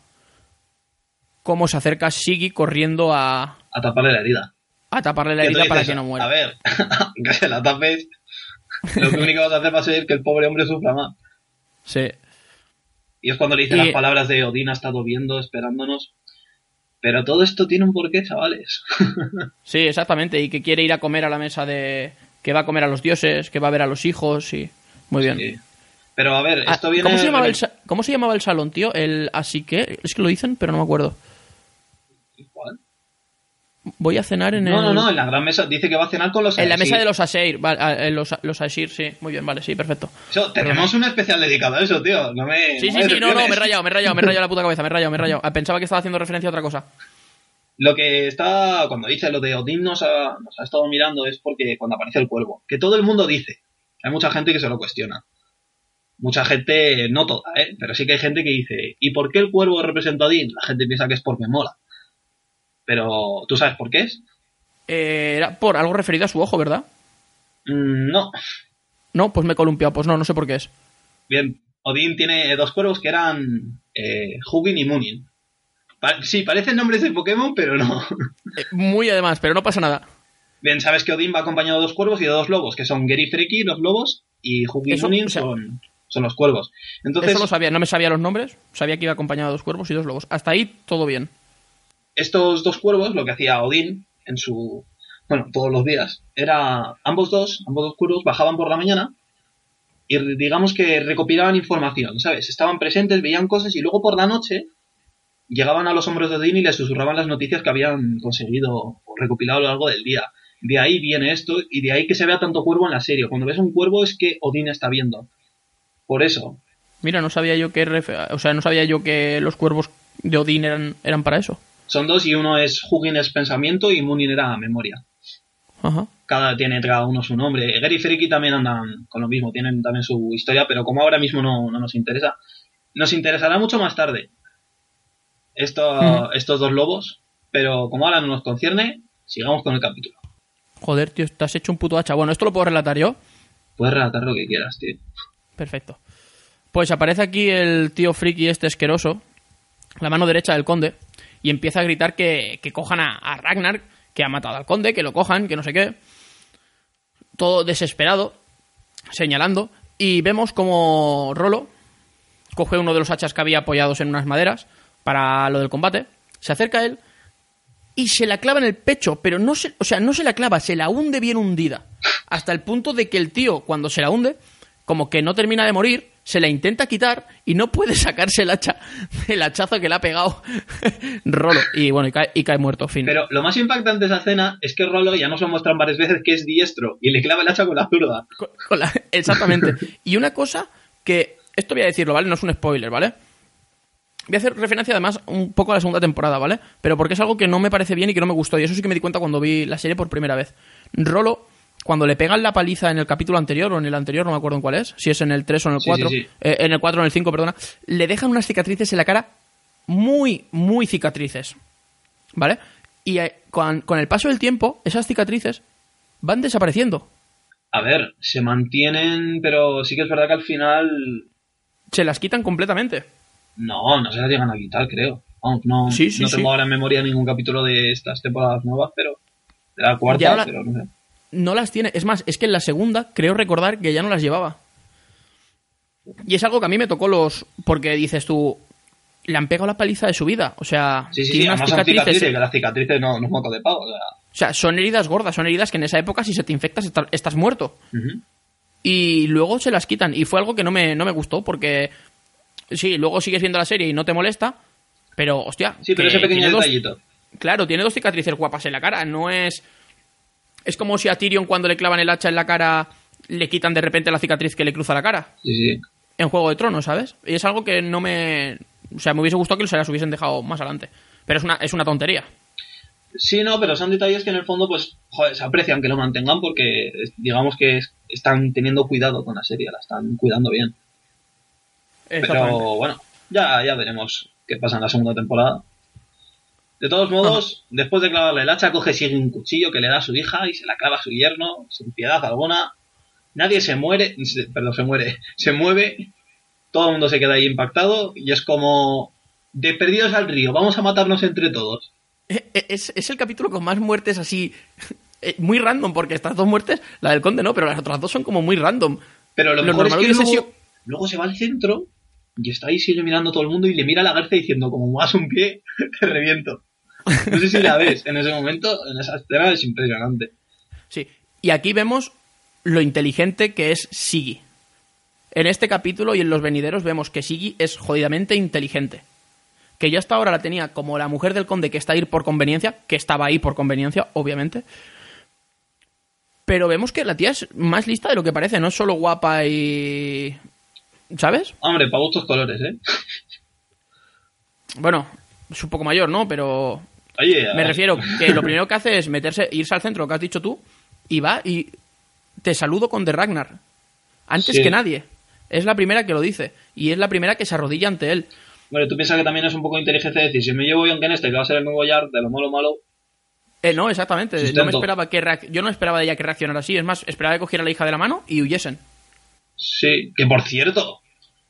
cómo se acerca Shiggy corriendo a, a taparle la herida. a taparle la herida para dices, que no muera. A ver, que se la tapes. Lo que único que vas a hacer va a ser que el pobre hombre sufra más. Sí. Y es cuando le dice Y- las palabras de Odín ha estado viendo, esperándonos. Pero todo esto tiene un porqué, chavales. Sí, exactamente. Y que quiere ir a comer a la mesa de. que va a comer a los dioses, que va a ver a los hijos y. Muy bien. Sí. Pero a ver, Ah, esto viene. ¿cómo, se llamaba el, ¿Cómo se llamaba el salón, tío? El así que. Es que lo dicen, pero no me acuerdo. ¿Cuál? Voy a cenar en No, el. no, no, en la gran mesa. Dice que va a cenar con los En la mesa de los Aseir, vale, ah, en los, los Aesir, sí, muy bien, vale, sí, perfecto. Eso, tenemos un especial dedicado a eso, tío. No me. Sí, no sí, sí, no, no, me he rayado, me he rayado, me he rayado la puta cabeza, me he rayado, me he rayado. Ah, Pensaba que estaba haciendo referencia a otra cosa. Lo que está, cuando dice lo de Odín nos ha, nos ha estado mirando es porque cuando aparece el cuervo, que todo el mundo dice, hay mucha gente que se lo cuestiona. Mucha gente, no toda, ¿eh? pero sí que hay gente que dice, ¿y por qué el cuervo representa a Odín? La gente piensa que es porque mola. Pero, ¿tú sabes por qué es? Eh, era por algo referido a su ojo, ¿verdad? Mm, no. No, pues me he columpiado. Pues no, no sé por qué es. Bien, Odín tiene dos cuervos que eran eh, Hugin y Munin. Pa- sí, parecen nombres de Pokémon, pero no. Eh, muy además, pero no pasa nada. Bien, sabes que Odín va acompañado de dos cuervos y de dos lobos, que son Gary y Freki, los lobos, y Hugin y Munin o sea, son, son los cuervos. Entonces, Eso lo sabía, no me sabía los nombres. Sabía que iba acompañado de dos cuervos y dos lobos. Hasta ahí todo bien. estos dos cuervos, lo que hacía Odín en su. Bueno, todos los días, era. Ambos dos, ambos dos cuervos bajaban por la mañana y digamos que recopilaban información, ¿sabes? Estaban presentes, veían cosas y luego por la noche llegaban a los hombros de Odín y les susurraban las noticias que habían conseguido o recopilado a lo largo del día. De ahí viene esto y de ahí que se vea tanto cuervo en la serie. Cuando ves un cuervo es que Odín está viendo. Por eso, Mira, no sabía yo que o sea, no sabía yo que los cuervos de Odín eran, eran para eso. son dos y uno es Hugin es pensamiento y Munin era memoria. Ajá. cada tiene cada uno su nombre. Gary y Freki también andan con lo mismo, tienen también su historia, pero como ahora mismo no, no nos interesa, nos interesará mucho más tarde esto, estos dos lobos, pero como ahora no nos concierne, sigamos con el capítulo. Joder, tío, te has hecho un puto hacha. Bueno, esto lo puedo relatar yo. Puedes relatar lo que quieras, tío. Perfecto. Pues aparece aquí el tío friki este asqueroso, la mano derecha del conde, y empieza a gritar que, que cojan a, Ragnar, que ha matado al conde, que lo cojan, que no sé qué. Todo desesperado, señalando, y vemos como Rolo coge uno de los hachas que había apoyados en unas maderas para lo del combate, se acerca a él y se la clava en el pecho, pero no se, o sea, no se la clava, se la hunde bien hundida. Hasta el punto de que el tío, cuando se la hunde, como que no termina de morir, se la intenta quitar y no puede sacarse el hacha, el hachazo que le ha pegado Rolo. Y bueno, y cae, y cae muerto, fin. Pero lo más impactante de esa escena es que Rolo ya nos lo muestran varias veces que es diestro y le clava el hacha con la zurda. Con- con la- exactamente. Y una cosa que, esto voy a decirlo, ¿vale? No es un spoiler, ¿vale? Voy a hacer referencia además un poco a la segunda temporada, ¿vale? Pero porque es algo que no me parece bien y que no me gustó. Y eso sí que me di cuenta cuando vi la serie por primera vez. Rolo, cuando le pegan la paliza en el capítulo anterior o en el anterior, no me acuerdo en cuál es, si es en el 3 o en el Sí, 4, sí, sí. eh, en el 4 o en el 5, perdona, le dejan unas cicatrices en la cara muy, muy cicatrices. ¿Vale? Y eh, con, con el paso del tiempo, esas cicatrices van desapareciendo. A ver, se mantienen, pero sí que es verdad que al final Se las quitan completamente. no, no se las llegan a quitar, creo. No, no sí. tengo ahora en memoria ningún capítulo de estas temporadas nuevas, pero de la cuarta, no pero no sé. No las tiene. Es más, es que en la segunda creo recordar que ya no las llevaba. Y es algo que a mí me tocó los. Porque dices tú. Le han pegado la paliza de su vida. O sea, Sí, sí, sí, tiene unas además son cicatrices. cicatrices, que las cicatrices no, no es de pavo. O sea, O sea, son heridas gordas, son heridas que en esa época, si se te infectas, estás muerto. Y luego se las quitan. Y fue algo que no me, no me gustó, porque. Sí, luego sigues viendo la serie y no te molesta. Pero, hostia. Sí, pero ese pequeño tiene dos- detallito. Claro, tiene dos cicatrices guapas en la cara. No es. Es como si a Tyrion cuando le clavan el hacha en la cara le quitan de repente la cicatriz que le cruza la cara. Sí, sí. En Juego de Tronos, ¿sabes? Y es algo que no me. O sea, me hubiese gustado que se las hubiesen dejado más adelante. Pero es una, es una tontería. Sí, no, pero son detalles que en el fondo, pues, joder, se aprecian que lo mantengan porque, digamos que es- están teniendo cuidado con la serie, la están cuidando bien. Pero bueno, ya, ya veremos qué pasa en la segunda temporada. De todos modos, después de clavarle el hacha, coge sigue un cuchillo que le da a su hija y se la clava a su yerno, sin piedad alguna. Nadie se muere, se- perdón, se muere, se mueve, todo el mundo se queda ahí impactado y es como de perdidos al río, vamos a matarnos entre todos. Eh, eh, Es, es el capítulo con más muertes así. eh, Muy random, porque estas dos muertes, la del conde no, pero las otras dos son como muy random. Pero lo, Lo mejor es que luego, se va al centro y está ahí, sigue mirando a todo el mundo y le mira a la garza diciendo, como muevas un pie, te reviento. No sé si la ves en ese momento, en esa escena es impresionante. Sí. Y aquí vemos lo inteligente que es Siggy. En este capítulo y en los venideros vemos que Siggy es jodidamente inteligente. Que yo hasta ahora la tenía como la mujer del conde que está ahí por conveniencia, que estaba ahí por conveniencia, obviamente. Pero vemos que la tía es más lista de lo que parece, no es solo guapa y... ¿Sabes? Hombre, para gustos colores, ¿eh? Bueno, es un poco mayor, ¿no? Pero Oye, me refiero que lo primero que hace es meterse, irse al centro, que has dicho tú, y va y te saludo con The Ragnar. Antes Sí. que nadie. Es la primera que lo dice. Y es la primera que se arrodilla ante él. Bueno, tú piensas que también es un poco inteligente decir, si me llevo John en este, que va a ser el nuevo Yard, de lo malo malo, Eh, no, exactamente. No me Sustento. esperaba que reac- Yo no esperaba de ella que reaccionara así. Es más, esperaba que cogiera a la hija de la mano y huyesen. sí, que por cierto,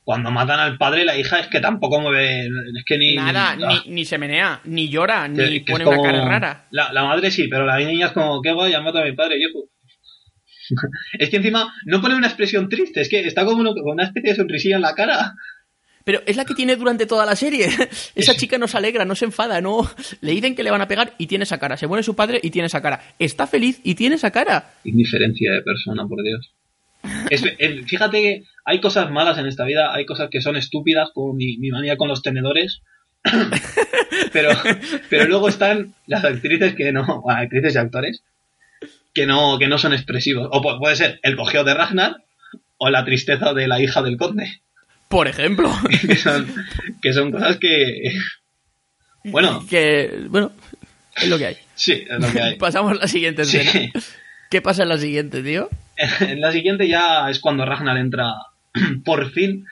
cuando matan al padre, la hija es que tampoco mueve, es que ni... Nada, ni, ni se menea, ni llora, que- ni que pone como- una cara rara. La, la madre sí, pero la niña es como, qué guay, han matado a mi padre, viejo. es que encima no pone una expresión triste, es que está como uno- con una especie de sonrisilla en la cara. Pero es la que tiene durante toda la serie. Esa chica no se alegra, no se enfada, no. Le dicen que le van a pegar y tiene esa cara. Se muere su padre y tiene esa cara. Está feliz y tiene esa cara. Indiferencia de persona, por Dios. Es- es- fíjate que hay cosas malas en esta vida, hay cosas que son estúpidas, como mi, mi manía con los tenedores. pero, pero luego están las actrices que no, bueno, actrices y actores, que no, que no son expresivos. O pu- puede ser el cogeo de Ragnar o la tristeza de la hija del conde. Por ejemplo. que son, que son cosas que. Bueno, que, bueno, es lo que hay. sí, es lo que hay. Pasamos a la siguiente Sí. escena. ¿Qué pasa en la siguiente, tío? En la siguiente ya es cuando Ragnar entra por fin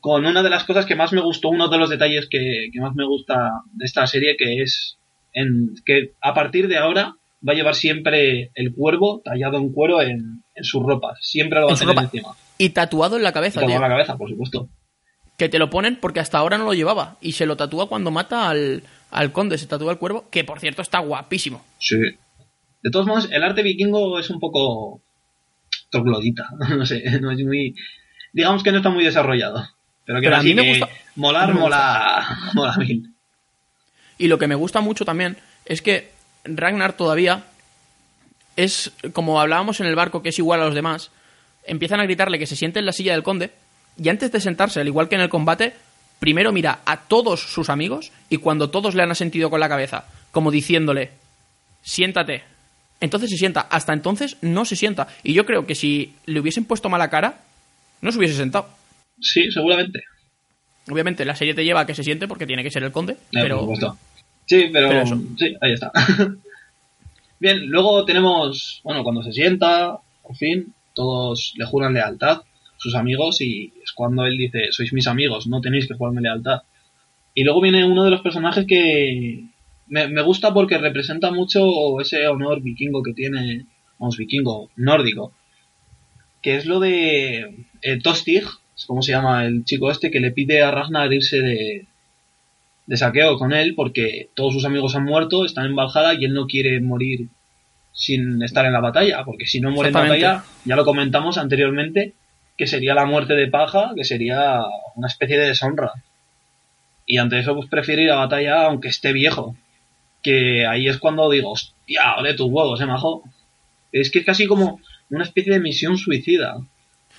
con una de las cosas que más me gustó, uno de los detalles que, que más me gusta de esta serie, que es en, que a partir de ahora va a llevar siempre el cuervo tallado en cuero en, en sus ropas. Siempre lo va En a tener ropa. encima. Y tatuado en la cabeza, Como tío. la cabeza, por supuesto. Que te lo ponen porque hasta ahora no lo llevaba. Y se lo tatúa cuando mata al, al conde. Se tatúa el cuervo, que por cierto está guapísimo. Sí. De todos modos, el arte vikingo es un poco troglodita. No sé, no es muy. Digamos que no está muy desarrollado. Pero que Pero a mí me que gusta- molar, me gusta. mola, mola mil. Y lo que me gusta mucho también es que Ragnar todavía es, como hablábamos en el barco, que es igual a los demás, empiezan a gritarle que se siente en la silla del conde y antes de sentarse, al igual que en el combate, primero mira a todos sus amigos y cuando todos le han asentido con la cabeza, como diciéndole, siéntate. Entonces se sienta. Hasta entonces no se sienta. Y yo creo que si le hubiesen puesto mala cara, no se hubiese sentado. Sí, seguramente. Obviamente la serie te lleva a que se siente porque tiene que ser el conde, Eh, pero... Sí, pero, pero eso. sí, ahí está. Bien, luego tenemos, bueno, cuando se sienta, por fin, todos le juran lealtad, sus amigos, y es cuando él dice, sois mis amigos, no tenéis que jugarme lealtad. Y luego viene uno de los personajes que me, me gusta porque representa mucho ese honor vikingo que tiene, vamos, vikingo, nórdico, que es lo de eh, Tostig, es como se llama el chico este, que le pide a Ragnar irse de, de saqueo con él porque todos sus amigos han muerto, están en Valhalla y él no quiere morir sin estar en la batalla, porque si no muere en batalla, ya lo comentamos anteriormente, que sería la muerte de paja, que sería una especie de deshonra. Y ante eso pues prefiere ir a batalla aunque esté viejo. Que ahí es cuando digo, hostia, ole tus huevos, eh, majo. Es que es casi como una especie de misión suicida.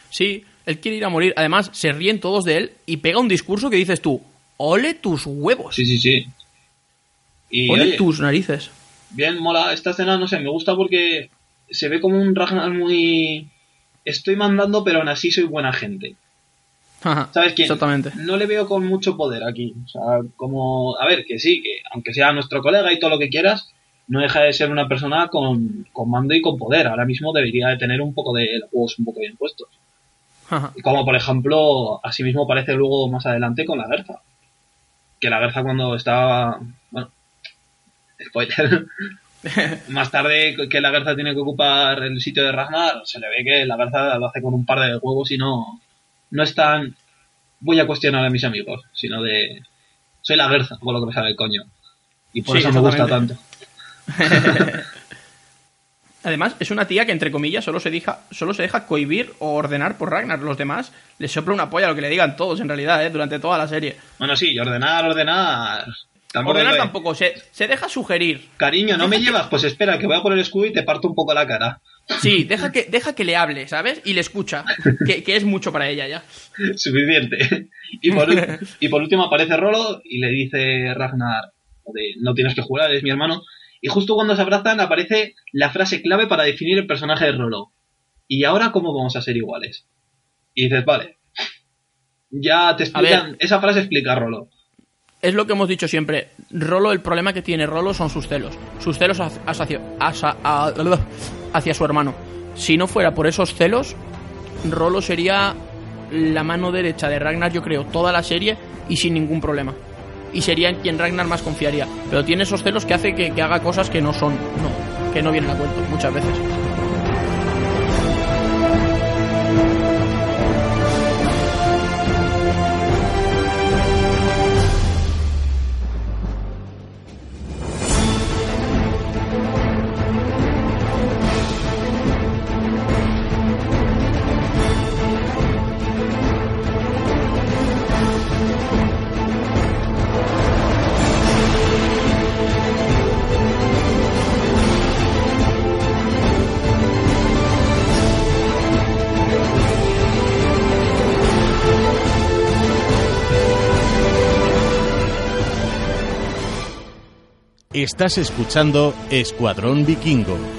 Sí, él quiere ir a morir. Además, se ríen todos de él y pega un discurso que dices tú, ole tus huevos, Sí, sí, sí. Y ole oye, tus narices. bien mola esta escena, no sé, me gusta porque se ve como un Ragnar muy... Estoy mandando, pero aún así soy buena gente. ¿Sabes quién? Exactamente. No le veo con mucho poder aquí. O sea, como... A ver, que sí, que aunque sea nuestro colega y todo lo que quieras, no deja de ser una persona con, con mando y con poder. Ahora mismo debería de tener un poco de los huevos un poco bien puestos. Ajá. Como por ejemplo, así mismo parece luego más adelante con la Gerza. Que la Gerza cuando estaba. Bueno. Spoiler. más tarde que la Gerza tiene que ocupar el sitio de Ragnar, se le ve que la Gerza lo hace con un par de huevos y no. No es tan. Voy a cuestionar a mis amigos, sino de. Soy la Gerza, por lo que me sale el coño. Y por Sí, eso me gusta tanto. Además, es una tía que, entre comillas, solo se, deja, solo se deja cohibir o ordenar por Ragnar. Los demás le sopla una polla lo que le digan todos, en realidad, ¿eh? durante toda la serie. Bueno, sí, y ordenar, ordenar. Tampoco ordenar tampoco, se, se deja sugerir. Cariño, ¿no me llevas? Pues espera, que voy a poner el escudo y te parto un poco la cara. Sí, deja que, deja que le hable, ¿sabes? Y le escucha, que, que es mucho para ella ya. Suficiente. Y por, y por último aparece Rolo y le dice Ragnar, no tienes que jurar, es mi hermano. Y justo cuando se abrazan aparece la frase clave para definir el personaje de Rolo. ¿Y ahora cómo vamos a ser iguales? Y dices, vale. Ya te explican, esa frase explica a Rolo. Es lo que hemos dicho siempre. Rolo, el problema que tiene Rolo son sus celos. Sus celos hacia, hacia, hacia su hermano. Si no fuera por esos celos, Rolo sería la mano derecha de Ragnar, yo creo, toda la serie y sin ningún problema. Y sería en quien Ragnar más confiaría. Pero tiene esos celos que hace que, que haga cosas que no son, no, que no vienen a cuento muchas veces. Estás escuchando Escuadrón Vikingo.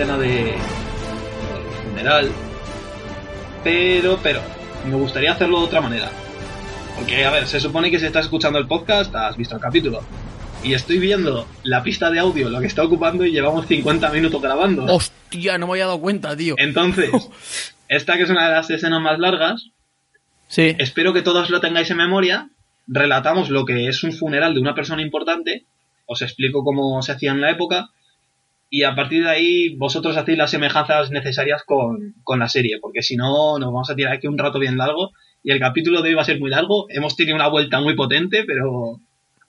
Escena de funeral, pero, pero, me gustaría hacerlo de otra manera. Porque, a ver, se supone que si estás escuchando el podcast, has visto el capítulo. Y estoy viendo la pista de audio, lo que está ocupando, y llevamos 50 minutos grabando. Hostia, no me había dado cuenta, tío. Entonces, esta que es una de las escenas más largas, Sí. espero que todos lo tengáis en memoria. Relatamos lo que es un funeral de una persona importante. Os explico cómo se hacía en la época. Y a partir de ahí, vosotros hacéis las semejanzas necesarias con, con la serie. Porque si no, nos vamos a tirar aquí un rato bien largo. Y el capítulo de hoy va a ser muy largo. Hemos tenido una vuelta muy potente, pero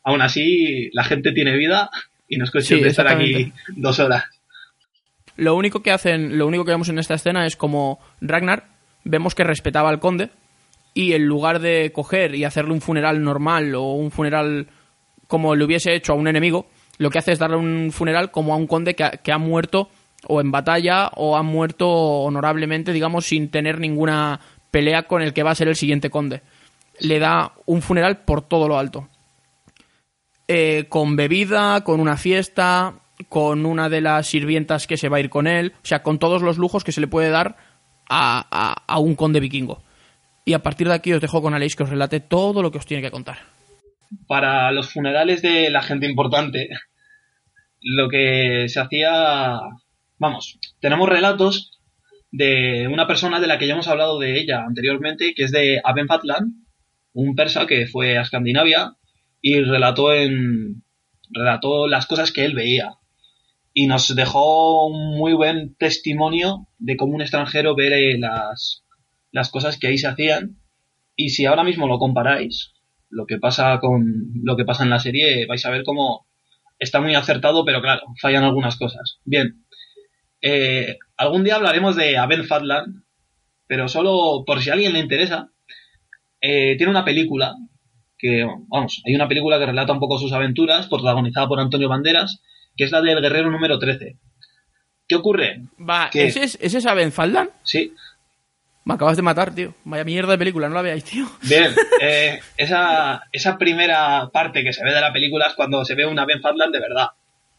aún así, la gente tiene vida. Y no es cuestión Sí, de estar aquí dos horas. Lo único que hacen, lo único que vemos en esta escena es como Ragnar vemos que respetaba al conde y en lugar de coger y hacerle un funeral normal o un funeral como le hubiese hecho a un enemigo, lo que hace es darle un funeral como a un conde que ha, que ha muerto o en batalla o ha muerto honorablemente, digamos, sin tener ninguna pelea con el que va a ser el siguiente conde. Le da un funeral por todo lo alto. Eh, con bebida, con una fiesta, con una de las sirvientas que se va a ir con él, o sea, con todos los lujos que se le puede dar a, a- a un conde vikingo. Y a partir de aquí os dejo con Aleix que os relate todo lo que os tiene que contar. para los funerales de la gente importante, lo que se hacía, vamos, tenemos relatos de una persona de la que ya hemos hablado de ella anteriormente, que es de Aben Fatland, un persa que fue a Escandinavia y relató en relató las cosas que él veía. Y nos dejó un muy buen testimonio de cómo un extranjero ve las las cosas que ahí se hacían. Y si ahora mismo lo comparáis lo que pasa con lo que pasa en la serie vais a ver cómo está muy acertado pero claro fallan algunas cosas bien eh, algún día hablaremos de Abel Fatland pero solo por si a alguien le interesa eh, tiene una película que vamos hay una película que relata un poco sus aventuras protagonizada por Antonio Banderas que es la del guerrero número 13 ¿qué ocurre? Va. ¿ese es, ¿ese es Aben Faldan? sí Me acabas de matar, tío. Vaya mierda de película, no la veáis, tío. Bien, eh, esa, esa primera parte que se ve de la película es cuando se ve una Ben Fatland de verdad.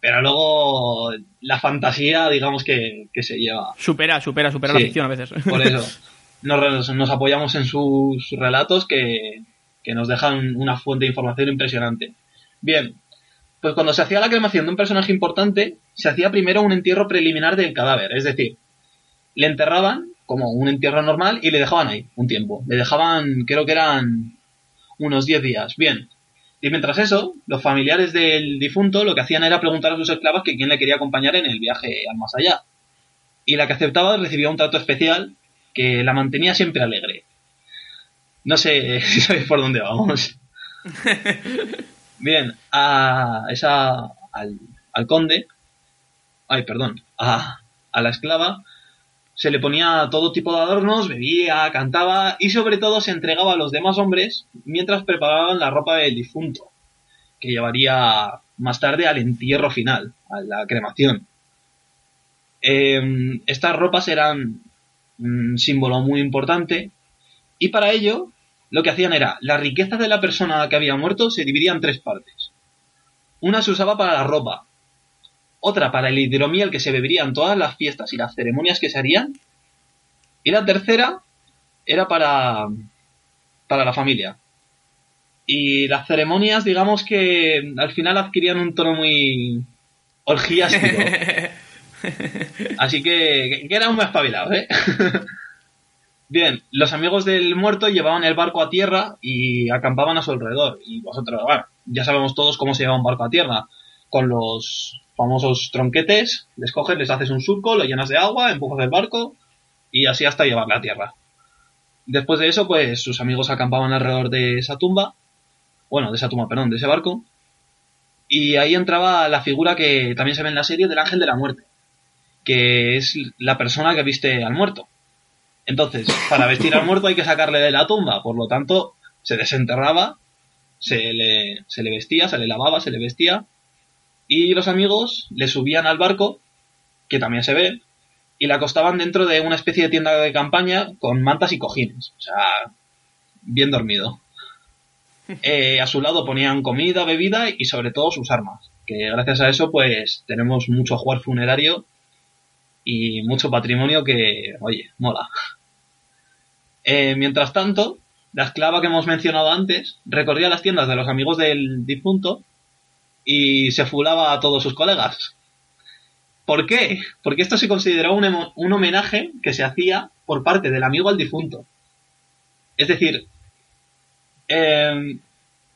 Pero luego la fantasía, digamos que, que se lleva. Supera, supera, supera Sí. la ficción a veces. Por eso nos, nos apoyamos en sus relatos que, que nos dejan una fuente de información impresionante. Bien, pues cuando se hacía la cremación de un personaje importante, se hacía primero un entierro preliminar del cadáver. Es decir, le enterraban como un entierro normal y le dejaban ahí un tiempo. Le dejaban, creo que eran unos 10 días. Bien. Y mientras eso, los familiares del difunto lo que hacían era preguntar a sus esclavas que quién le quería acompañar en el viaje al más allá. Y la que aceptaba recibía un trato especial que la mantenía siempre alegre. No sé si sabéis por dónde vamos. Bien, a esa al, al conde, ay, perdón, a, a la esclava se le ponía todo tipo de adornos, bebía, cantaba y sobre todo se entregaba a los demás hombres mientras preparaban la ropa del difunto, que llevaría más tarde al entierro final, a la cremación. Em, estas ropas eran un símbolo muy importante y para ello lo que hacían era la riqueza de la persona que había muerto se dividía en tres partes. Una se usaba para la ropa, otra para el hidromiel que se bebería en todas las fiestas y las ceremonias que se harían, y la tercera era para, para la familia. Y las ceremonias, digamos que al final adquirían un tono muy orgiástico. Así que, que eran muy espabilados, ¿eh? Bien, los amigos del muerto llevaban el barco a tierra y acampaban a su alrededor. Y vosotros, bueno, ya sabemos todos cómo se lleva un barco a tierra. Con los famosos tronquetes, les coges, les haces un surco, lo llenas de agua, empujas el barco y así hasta llevarla a tierra. Después de eso, pues sus amigos acampaban alrededor de esa tumba, bueno, de esa tumba, perdón, de ese barco, y ahí entraba la figura que también se ve en la serie del ángel de la muerte que es la persona que viste al muerto. Entonces, para vestir al muerto hay que sacarle de la tumba, por lo tanto, se desenterraba, se le, se le vestía, se le lavaba, se le vestía, y los amigos le subían al barco, que también se ve, y la acostaban dentro de una especie de tienda de campaña con mantas y cojines. O sea, bien dormido. Eh, a su lado ponían comida, bebida y sobre todo sus armas. Que gracias a eso, pues tenemos mucho jugar funerario y mucho patrimonio que, oye, mola. Eh, mientras tanto, la esclava que hemos mencionado antes recorría las tiendas de los amigos del difunto y se fulaba a todos sus colegas. ¿Por qué? Porque esto se consideró un, un homenaje que se hacía por parte del amigo al difunto. Es decir, em,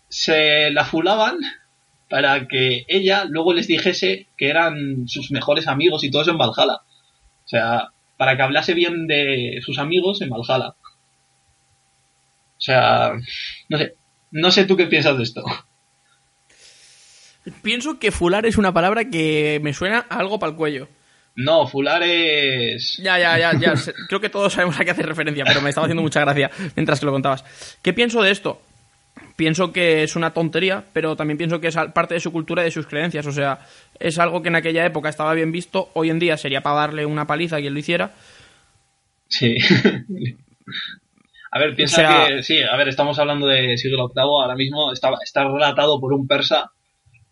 se la fulaban para que ella luego les dijese que eran sus mejores amigos y todo eso en Valhalla. O sea, para que hablase bien de sus amigos en Valhalla. O sea, no sé. No sé tú qué piensas de esto. Pienso que fular es una palabra que me suena a algo para el cuello. No, fular es. Ya, ya, ya, ya. Creo que todos sabemos a qué hace referencia, pero me estaba haciendo mucha gracia mientras que lo contabas. ¿Qué pienso de esto? pienso que es una tontería, pero también pienso que es parte de su cultura y de sus creencias. O sea, es algo que en aquella época estaba bien visto, hoy en día sería para darle una paliza a quien lo hiciera. Sí. a ver, piensa que, sí, a ver, estamos hablando de siglo VIII, ahora mismo está, está relatado por un persa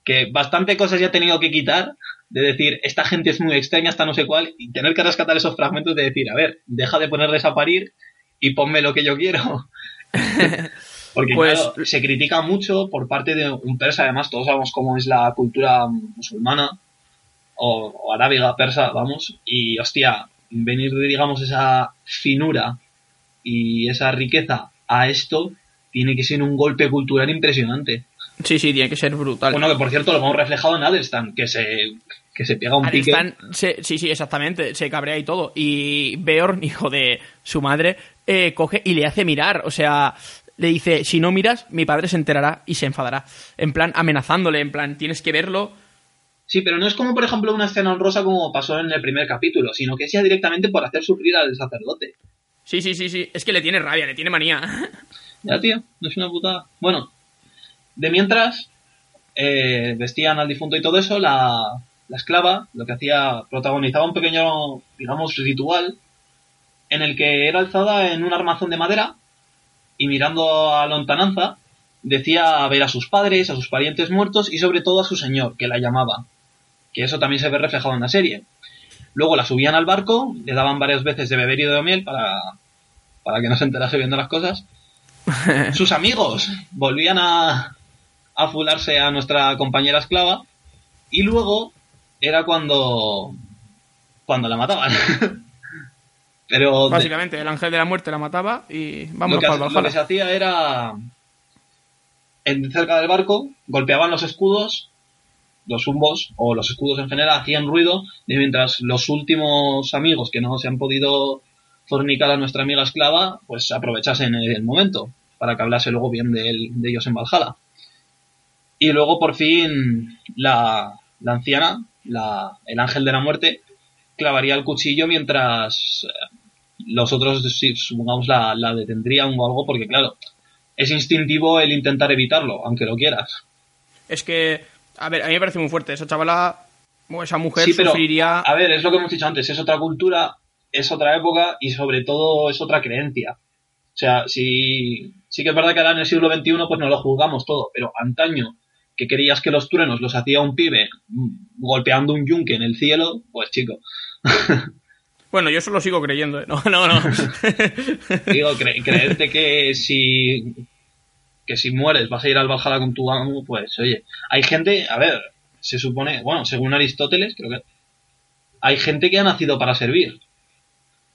que bastante cosas ya ha tenido que quitar, de decir, esta gente es muy extraña, hasta no sé cuál, y tener que rescatar esos fragmentos de decir, a ver, deja de ponerles a parir y ponme lo que yo quiero. Porque pues, se critica mucho por parte de un persa, además todos sabemos cómo es la cultura musulmana o, arábiga persa, vamos, y hostia, venir de, digamos, esa finura y esa riqueza a esto tiene que ser un golpe cultural impresionante. Sí, sí, tiene que ser brutal. Bueno, que por cierto lo hemos reflejado en Adelstan, que se, que se pega un Adelstan, pique. sí, sí, exactamente, se cabrea y todo. Y Beorn, hijo de su madre, eh, coge y le hace mirar. O sea, le dice, si no miras, mi padre se enterará y se enfadará. En plan, amenazándole, en plan, tienes que verlo. Sí, pero no es como, por ejemplo, una escena honrosa como pasó en el primer capítulo, sino que sea directamente por hacer sufrir al sacerdote. Sí, sí, sí, sí. Es que le tiene rabia, le tiene manía. ya, tío, no es una putada. Bueno, de mientras, eh, vestían al difunto y todo eso, la, la esclava lo que hacía, protagonizaba un pequeño, digamos, ritual en el que era alzada en un armazón de madera y mirando a lontananza decía ver a sus padres, a sus parientes muertos y sobre todo a su señor, que la llamaba. Que eso también se ve reflejado en la serie. Luego la subían al barco, le daban varias veces de beber y de miel para, para que no se enterase viendo las cosas. Sus amigos volvían a, a fularse a nuestra compañera esclava y luego era cuando cuando la mataban. Pero Básicamente, el ángel de la muerte la mataba y vamos lo que, lo que se hacía era en, cerca del barco golpeaban los escudos, los zumbos o los escudos en general hacían ruido y mientras los últimos amigos que no se han podido fornicar a nuestra amiga esclava, pues aprovechasen el momento para que hablase luego bien de, ellos en Valhalla. Y luego por fin la, la anciana, la, el ángel de la muerte, clavaría el cuchillo mientras eh, los otros, si, supongamos, la, la detendrían o algo, porque claro, es instintivo el intentar evitarlo, aunque lo quieras. Es que, a ver, a mí me parece muy fuerte. Esa chavala, o esa mujer Sí, pero, sufriría. A ver, es lo que hemos dicho antes, es otra cultura, es otra época y sobre todo es otra creencia. O sea, si sí que es verdad que ahora en el siglo XXI pues no lo juzgamos todo, pero antaño que querías que los truenos los hacía un pibe golpeando un yunque en el cielo, pues chico, Bueno, yo eso lo sigo creyendo, ¿eh? No, no, no. digo, cre- creerte que si que si mueres vas a ir al Valhalla con tu amo, pues oye, hay gente, a ver, se supone, bueno, según Aristóteles, creo que hay gente que ha nacido para servir.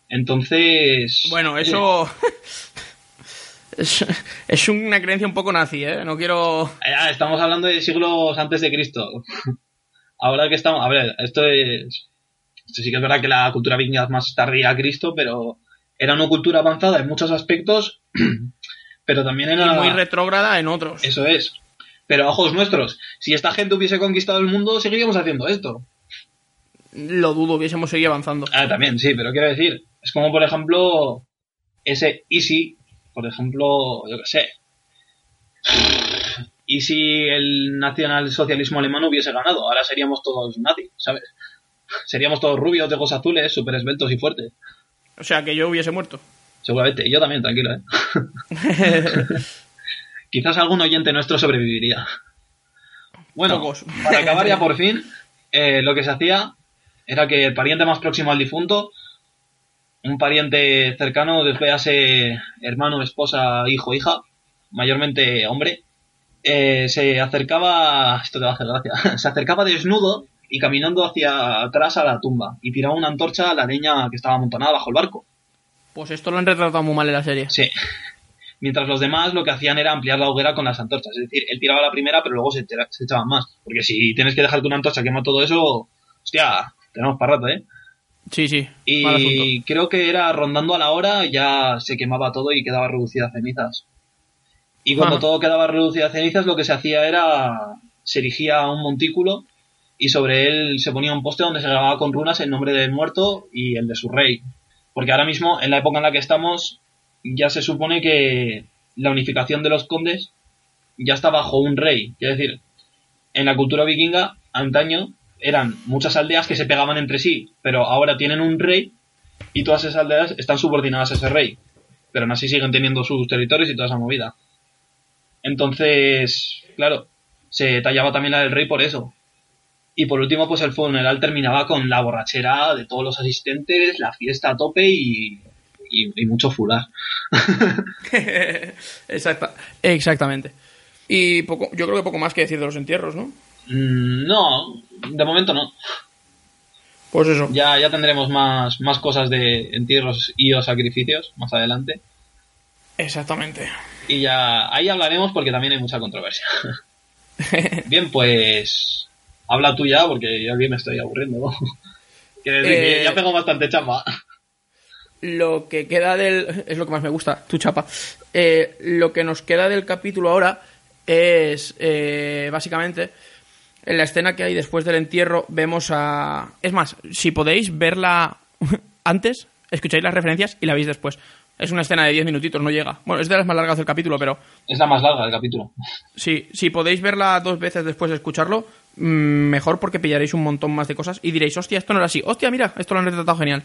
Entonces, bueno, eso. Es, es una creencia un poco nazi, ¿eh? No quiero. Ya, estamos hablando de siglos antes de Cristo. Ahora que estamos, a ver, esto es, esto sí que es verdad que la cultura vikinga es más tardía a Cristo, pero era una cultura avanzada en muchos aspectos, pero también Y era muy retrógrada en otros. eso es. Pero a ojos nuestros, si esta gente hubiese conquistado el mundo, seguiríamos haciendo esto. Lo dudo, hubiésemos seguido avanzando. Ah, también, sí, pero quiero decir, es como por ejemplo ese Easy, por ejemplo, yo qué sé. Y si el nacionalsocialismo alemán hubiese ganado, ahora seríamos todos nazis, ¿sabes? Seríamos todos rubios, de ojos azules, súper esbeltos y fuertes. O sea, que yo hubiese muerto. Seguramente, y yo también, tranquilo, ¿eh? Quizás algún oyente nuestro sobreviviría. Bueno, para acabar ya por fin, eh, lo que se hacía era que el pariente más próximo al difunto, un pariente cercano, véase hermano, esposa, hijo, hija, mayormente hombre, eh, se acercaba, esto te va a hacer gracia, se acercaba desnudo y caminando hacia atrás a la tumba y tiraba una antorcha a la leña que estaba amontonada bajo el barco. Pues esto lo han retratado muy mal en la serie. Sí. Mientras los demás lo que hacían era ampliar la hoguera con las antorchas. Es decir, él tiraba la primera, pero luego se, echaban más. Porque si tienes que dejar que una antorcha quema todo eso, hostia, tenemos para rato, ¿eh? Sí, sí. Y creo que era rondando a la hora, ya se quemaba todo y quedaba reducida a cenizas. Y cuando Ajá. todo quedaba reducido a cenizas, lo que se hacía era. se erigía un montículo y sobre él se ponía un poste donde se grababa con runas el nombre del muerto y el de su rey. Porque ahora mismo, en la época en la que estamos, ya se supone que la unificación de los condes ya está bajo un rey. Es decir, en la cultura vikinga, antaño, eran muchas aldeas que se pegaban entre sí, pero ahora tienen un rey y todas esas aldeas están subordinadas a ese rey. Pero aún así siguen teniendo sus territorios y toda esa movida. Entonces, claro, se tallaba también la del rey por eso. Y por último, pues el funeral terminaba con la borrachera de todos los asistentes, la fiesta a tope y, y, y mucho fular. Exacta- exactamente. Y poco, yo creo que poco más que decir de los entierros, ¿no? Mm, No, de momento no. Pues eso. Ya, ya tendremos más, más cosas de entierros y o sacrificios más adelante. Exactamente. Y ya ahí hablaremos porque también hay mucha controversia. Bien, pues habla tú ya porque yo aquí me estoy aburriendo. que Eh, ya pego bastante chapa. Lo que queda del. Es lo que más me gusta, tu chapa. Eh, lo que nos queda del capítulo ahora es. eh, básicamente. En la escena que hay después del entierro, vemos a. Es más, si podéis verla antes, escucháis las referencias y la veis después. Es una escena de 10 minutitos, no llega. Bueno, es de las más largas del capítulo, pero Es la más larga del capítulo. Sí, si podéis verla dos veces después de escucharlo, mm, mejor porque pillaréis un montón más de cosas y diréis, hostia, esto no era así, hostia, mira, esto lo han retratado genial.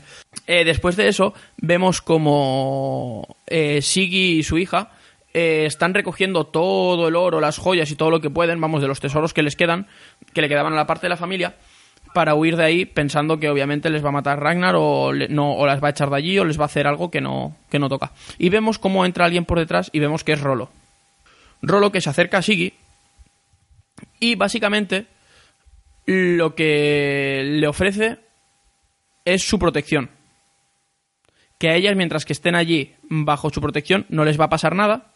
Eh, después de eso, vemos como eh, Siggy y su hija eh, están recogiendo todo el oro, las joyas y todo lo que pueden, vamos, de los tesoros que les quedan, que le quedaban a la parte de la familia, para huir de ahí pensando que obviamente les va a matar Ragnar o, no, o las va a echar de allí o les va a hacer algo que no, que no toca. Y vemos cómo entra alguien por detrás y vemos que es Rolo. Rolo que se acerca a Siggy y básicamente lo que le ofrece es su protección. Que a ellas, mientras que estén allí bajo su protección, no les va a pasar nada.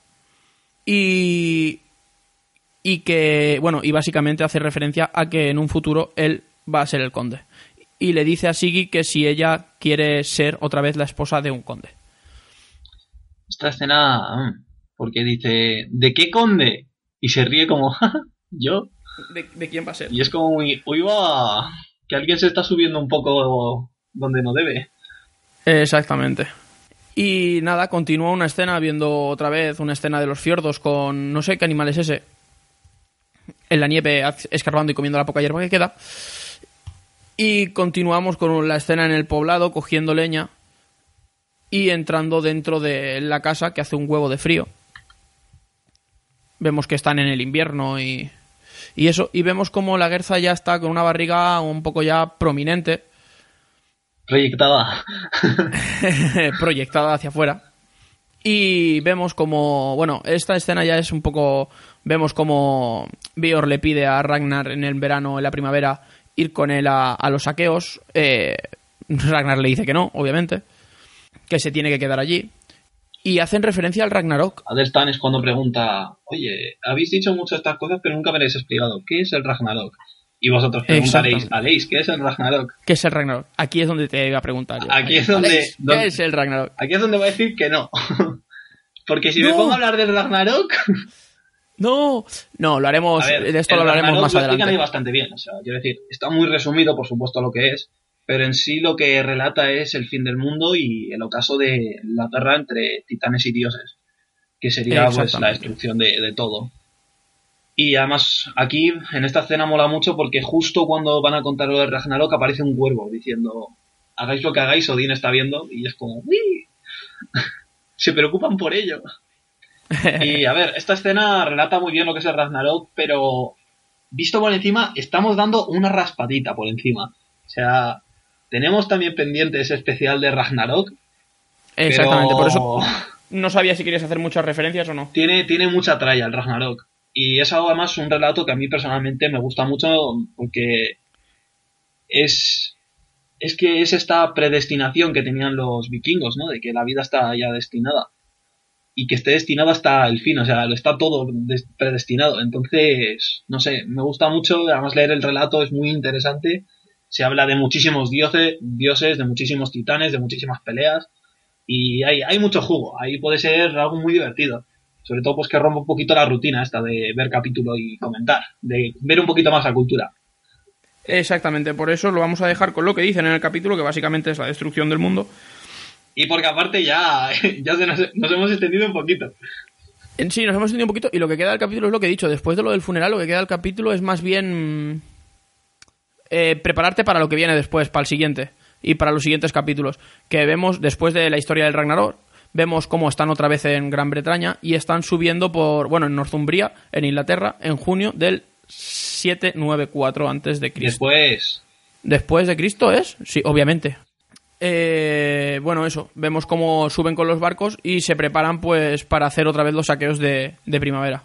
Y. Y que. Bueno, y básicamente hace referencia a que en un futuro él va a ser el conde. Y le dice a Siggy que si ella quiere ser otra vez la esposa de un conde. Esta escena, porque dice, ¿de qué conde? Y se ríe como, "Ja, ja, ¿yo? ¿De, de quién va a ser? Y es como muy, uy, va, que alguien se está subiendo un poco donde no debe. Exactamente. Y nada, continúa una escena viendo otra vez una escena de los fiordos con no sé qué animal es ese. En la nieve escarbando y comiendo la poca hierba que queda. Y continuamos con la escena en el poblado cogiendo leña y entrando dentro de la casa que hace un huevo de frío. Vemos que están en el invierno y, y eso. Y vemos como la Gerza ya está con una barriga un poco ya prominente Proyectada. proyectada hacia afuera. Y vemos como, bueno, esta escena ya es un poco, vemos como Bior le pide a Ragnar en el verano, en la primavera, ir con él a, los saqueos. Eh, Ragnar le dice que no, obviamente, que se tiene que quedar allí. Y hacen referencia al Ragnarok. Adelstan es cuando pregunta, oye, habéis dicho muchas estas cosas, pero nunca me habéis explicado, ¿qué es el Ragnarok? Y vosotros preguntaréis, Aleix, ¿qué es el Ragnarok? ¿Qué es el Ragnarok? Aquí es donde te iba a preguntar yo. Aquí es donde, ¿Qué es el Ragnarok? Aquí es donde voy a decir que no. Porque si me pongo a hablar del Ragnarok... no, no, lo haremos, de esto lo hablaremos más adelante. Lo bastante bien, o sea, quiero decir, está muy resumido, por supuesto, lo que es, pero en sí lo que relata es el fin del mundo y el ocaso de la Tierra entre titanes y dioses, que sería pues la destrucción de, de todo. Y además, aquí, en esta escena mola mucho porque justo cuando van a contar lo de Ragnarok aparece un cuervo diciendo, hagáis lo que hagáis, Odín está viendo, y es como, ¡Uy! Se preocupan por ello. y a ver, esta escena relata muy bien lo que es el Ragnarok, pero visto por encima, estamos dando una raspadita por encima. O sea, tenemos también pendiente ese especial de Ragnarok. Exactamente, por eso no sabía si querías hacer muchas referencias o no. Tiene, tiene mucha tralla el Ragnarok. Y es además un relato que a mí personalmente me gusta mucho porque es, es que es esta predestinación que tenían los vikingos, ¿no? De que la vida está ya destinada. Y que esté destinada hasta el fin, o sea, está todo predestinado. Entonces, no sé, me gusta mucho, además leer el relato es muy interesante. Se habla de muchísimos dioses, dioses, de muchísimos titanes, de muchísimas peleas. Y hay, hay mucho jugo, ahí puede ser algo muy divertido sobre todo pues que rompa un poquito la rutina esta de ver capítulo y comentar, de ver un poquito más la cultura. Exactamente, por eso lo vamos a dejar con lo que dicen en el capítulo, que básicamente es la destrucción del mundo. Y porque aparte ya, ya nos, hemos extendido un poquito. Sí, nos hemos extendido un poquito y lo que queda del capítulo es lo que he dicho. Después de lo del funeral, lo que queda del capítulo es más bien eh, prepararte para lo que viene después, para el siguiente y para los siguientes capítulos. Que vemos después de la historia del Ragnarok, vemos cómo están otra vez en Gran Bretaña y están subiendo por, bueno, en Northumbria, en Inglaterra, en junio del 794 antes de Cristo. Después. Después de Cristo es, sí, obviamente. Eh, bueno, eso, vemos cómo suben con los barcos y se preparan pues para hacer otra vez los saqueos de, primavera.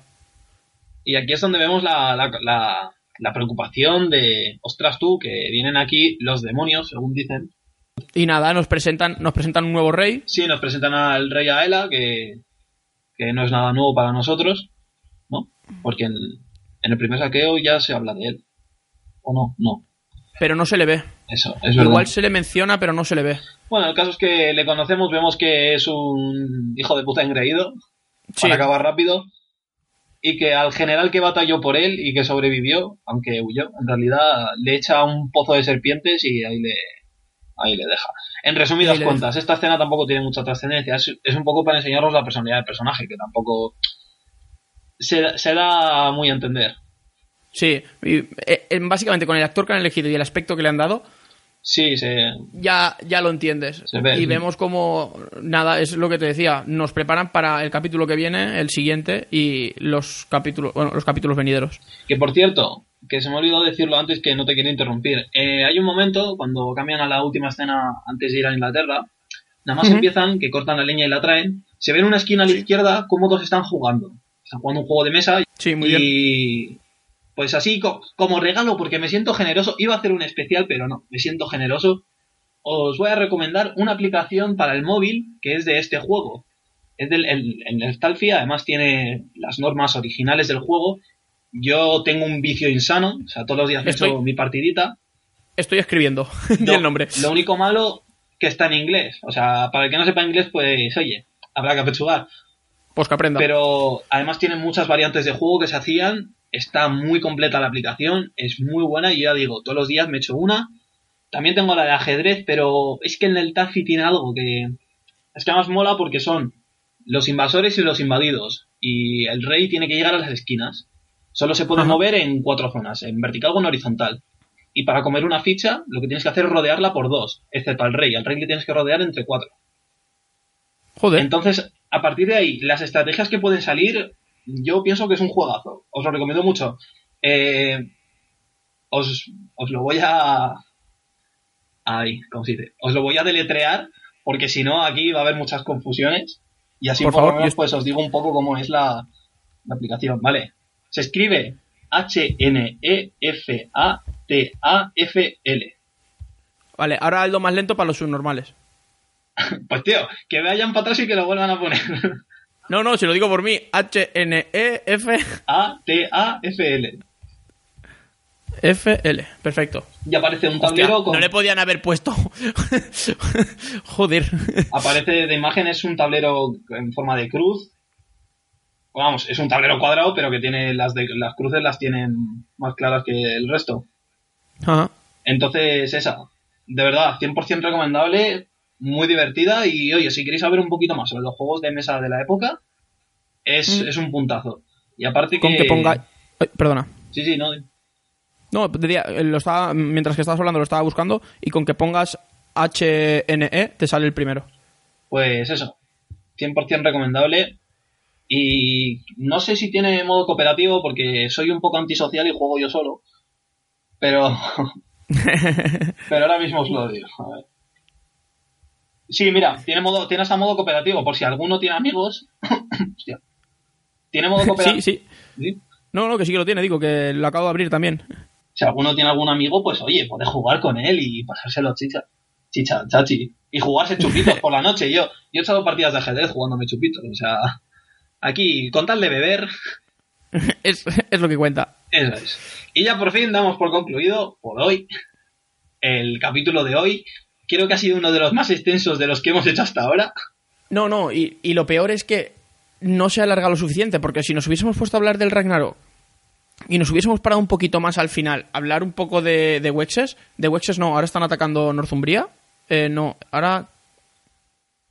Y aquí es donde vemos la, la, la preocupación de, ostras tú, que vienen aquí los demonios, según dicen, y nada, nos presentan, nos presentan un nuevo rey. Sí, nos presentan al rey Aela, que, que no es nada nuevo para nosotros, ¿no? Porque en, el primer saqueo ya se habla de él. ¿O no? No. Pero no se le ve. Eso, es verdad. Igual se le menciona, pero no se le ve. Bueno, el caso es que le conocemos, vemos que es un hijo de puta engreído, para acabar rápido, y que al general que batalló por él y que sobrevivió, aunque huyó, en realidad le echa un pozo de serpientes y ahí le, ahí le deja. En resumidas cuentas, esta escena tampoco tiene mucha trascendencia. Es, un poco para enseñaros la personalidad del personaje, que tampoco se, se da muy a entender. Sí, eh, básicamente con el actor que han elegido y el aspecto que le han dado, Sí, Ya, ya lo entiendes. y vemos como, nada, es lo que te decía, nos preparan para el capítulo que viene, el siguiente, y los capítulos, bueno, los capítulos venideros. Que por cierto, que se me olvidó decirlo antes que no te quiero interrumpir. Eh, hay un momento, cuando cambian a la última escena antes de ir a Inglaterra, nada más empiezan, que cortan la leña y la traen, se ve en una esquina a la izquierda cómo dos están jugando. Están jugando un juego de mesa sí, muy y pues así como regalo, porque me siento generoso, iba a hacer un especial, pero no, me siento generoso, os voy a recomendar una aplicación para el móvil que es de este juego. Es del el, el además tiene las normas originales del juego. Yo tengo un vicio insano, o sea, todos los días he mi partidita. Estoy escribiendo el nombre. Lo único malo que está en inglés. O sea, para el que no sepa inglés, pues oye, habrá que apechugar. Pues que aprenda. Pero además tiene muchas variantes de juego que se hacían Está muy completa la aplicación, es muy buena y ya digo, todos los días me echo una También tengo la de ajedrez, pero es que en el Taffy tiene algo que... Es que más mola porque son los invasores y los invadidos. Y el rey tiene que llegar a las esquinas. Solo se puede Ajá. mover en cuatro zonas, en vertical o en horizontal. Y para comer una ficha, lo que tienes que hacer es rodearla por dos, excepto al rey. Al rey le tienes que rodear entre cuatro. Joder. Entonces, a partir de ahí, las estrategias que pueden salir, yo pienso que es un juegazo. Os lo recomiendo mucho. Eh, os, os lo voy a... Ahí, ¿cómo se dice? Os lo voy a deletrear, porque si no, aquí va a haber muchas confusiones. Y así Por por, favor, menos, pues os digo un poco cómo es la, la aplicación, ¿vale? Se escribe H-N-E-F-A-T-A-F-L. Vale, ahora algo más lento para los subnormales. Pues tío, que vayan para atrás y que lo vuelvan a poner. No, no, si lo digo por mí. E H-N-E-F-F-L. A-T-A-F-L. Perfecto. Y aparece un Hostia, tablero con... No le podían haber puesto. Joder. Aparece de imagen, es un tablero en forma de cruz. Vamos, es un tablero cuadrado, pero que tiene las, de, las cruces las tienen más claras que el resto. Ajá. Entonces, esa. De verdad, 100% recomendable, muy divertida. Y oye, si queréis saber un poquito más sobre los juegos de mesa de la época, es, Mm. es un puntazo. Y aparte Con que ponga. Ay, perdona. Sí, sí, no. No, eh, lo estaba, mientras que estabas hablando lo estaba buscando y con que pongas HNE te sale el primero. Pues eso, 100% recomendable. Y no sé si tiene modo cooperativo porque soy un poco antisocial y juego yo solo. Pero, pero ahora mismo os lo digo. A ver. Sí, mira, tiene modo, tiene hasta modo cooperativo. Por si alguno tiene amigos. Hostia. Tiene modo sí, cooperativo. sí. ¿Sí? No, no, que sí que lo tiene, digo, que lo acabo de abrir también. Si alguno tiene algún amigo, pues oye, puede jugar con él y pasárselo chicha. Chicha, chachi. Y jugarse chupitos por la noche. Yo, yo he echado partidas de ajedrez jugándome chupitos. O sea, aquí, con tal de beber, Es, es lo que cuenta. eso es. Y ya por fin damos por concluido, por hoy, el capítulo de hoy. Creo que ha sido uno de los más extensos de los que hemos hecho hasta ahora. No, no, y, y lo peor es que no se alarga lo suficiente, porque si nos hubiésemos puesto a hablar del Ragnarok y nos hubiésemos parado un poquito más al final, hablar un poco de, de Wexes, de Wexes no, ahora están atacando Northumbria, eh, no, ahora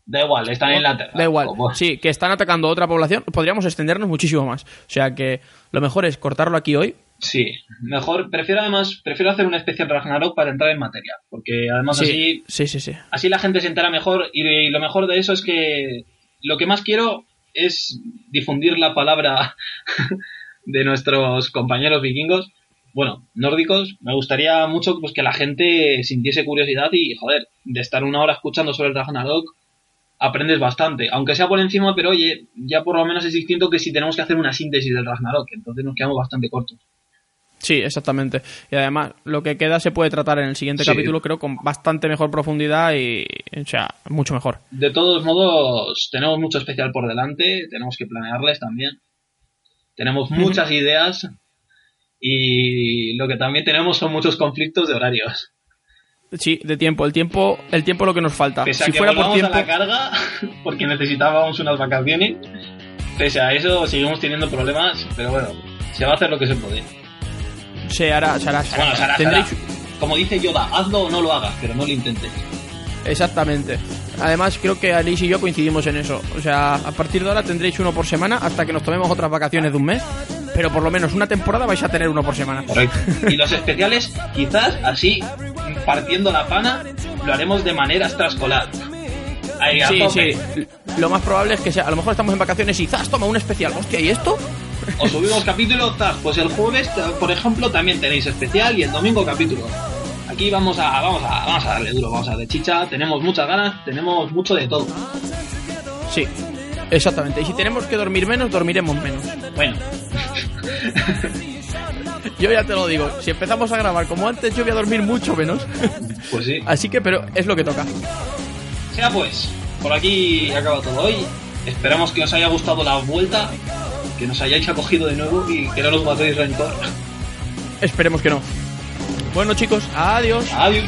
Da igual, están en Inglaterra. Da igual. Sí, que están atacando otra población. Podríamos extendernos muchísimo más. O sea que lo mejor es cortarlo aquí hoy. Sí, mejor, prefiero además, prefiero hacer un especial Ragnarok para entrar en materia. Porque además así Sí, sí, sí, sí. Así la gente se entera mejor y, lo mejor de eso es que lo que más quiero es difundir la palabra de nuestros compañeros vikingos, bueno, nórdicos. Me gustaría mucho pues, que la gente sintiese curiosidad y, joder, de estar una hora escuchando sobre el Ragnarok, aprendes bastante. Aunque sea por encima, pero oye, ya por lo menos es distinto que si tenemos que hacer una síntesis del Ragnarok, entonces nos quedamos bastante cortos. Sí, exactamente. Y además, lo que queda se puede tratar en el siguiente Sí. capítulo, creo, con bastante mejor profundidad y. O sea, mucho mejor. De todos modos, tenemos mucho especial por delante, tenemos que planearles también. Tenemos muchas ideas y lo que también tenemos son muchos conflictos de horarios. Sí, de tiempo. El tiempo, el tiempo es lo que nos falta. Pese a Si que fuera por tiempo. a la carga, porque necesitábamos unas vacaciones, pese a eso seguimos teniendo problemas, pero bueno, se va a hacer lo que se puede. Se hará, se hará, se hará. Bueno, se hará, se Tendréis- hará. Como dice Yoda, hazlo o no lo hagas, pero no lo intentes. Exactamente. Además, creo que Alice y yo coincidimos en eso. O sea, a partir de ahora tendréis uno por semana hasta que nos tomemos otras vacaciones de un mes. Pero por lo menos una temporada vais a tener uno por semana. Correcto. Y los especiales, quizás así, partiendo la pana, lo haremos de manera extraescolar. Ahí, a Sí, tope. sí. Lo más probable es que sea, a lo mejor estamos en vacaciones y ¡zas! Toma un especial. Hostia, ¿y esto? O subimos capítulo, zas, pues el jueves, por ejemplo, también tenéis especial y el domingo capítulo. Aquí vamos a, vamos a, vamos a darle duro, vamos a darle chicha, tenemos muchas ganas, tenemos mucho de todo. Sí, exactamente. Y si tenemos que dormir menos, dormiremos menos. Bueno, Yo ya te lo digo, si empezamos a grabar como antes, yo voy a dormir mucho menos. pues sí. Así que, pero es lo que toca. Sea pues, por aquí acaba todo hoy. Esperamos que os haya gustado la vuelta, que nos hayáis acogido de nuevo y que no nos matéis rencor. Esperemos que no. Bueno, chicos, adiós. Adiós.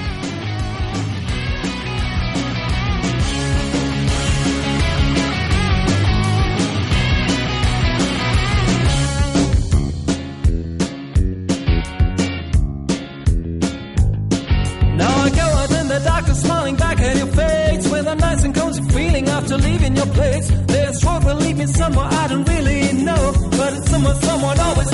smiling back at your face with a nice and cozy feeling after leaving your place. There's hope will lead me somewhere I don't really know, but it's somewhere someone always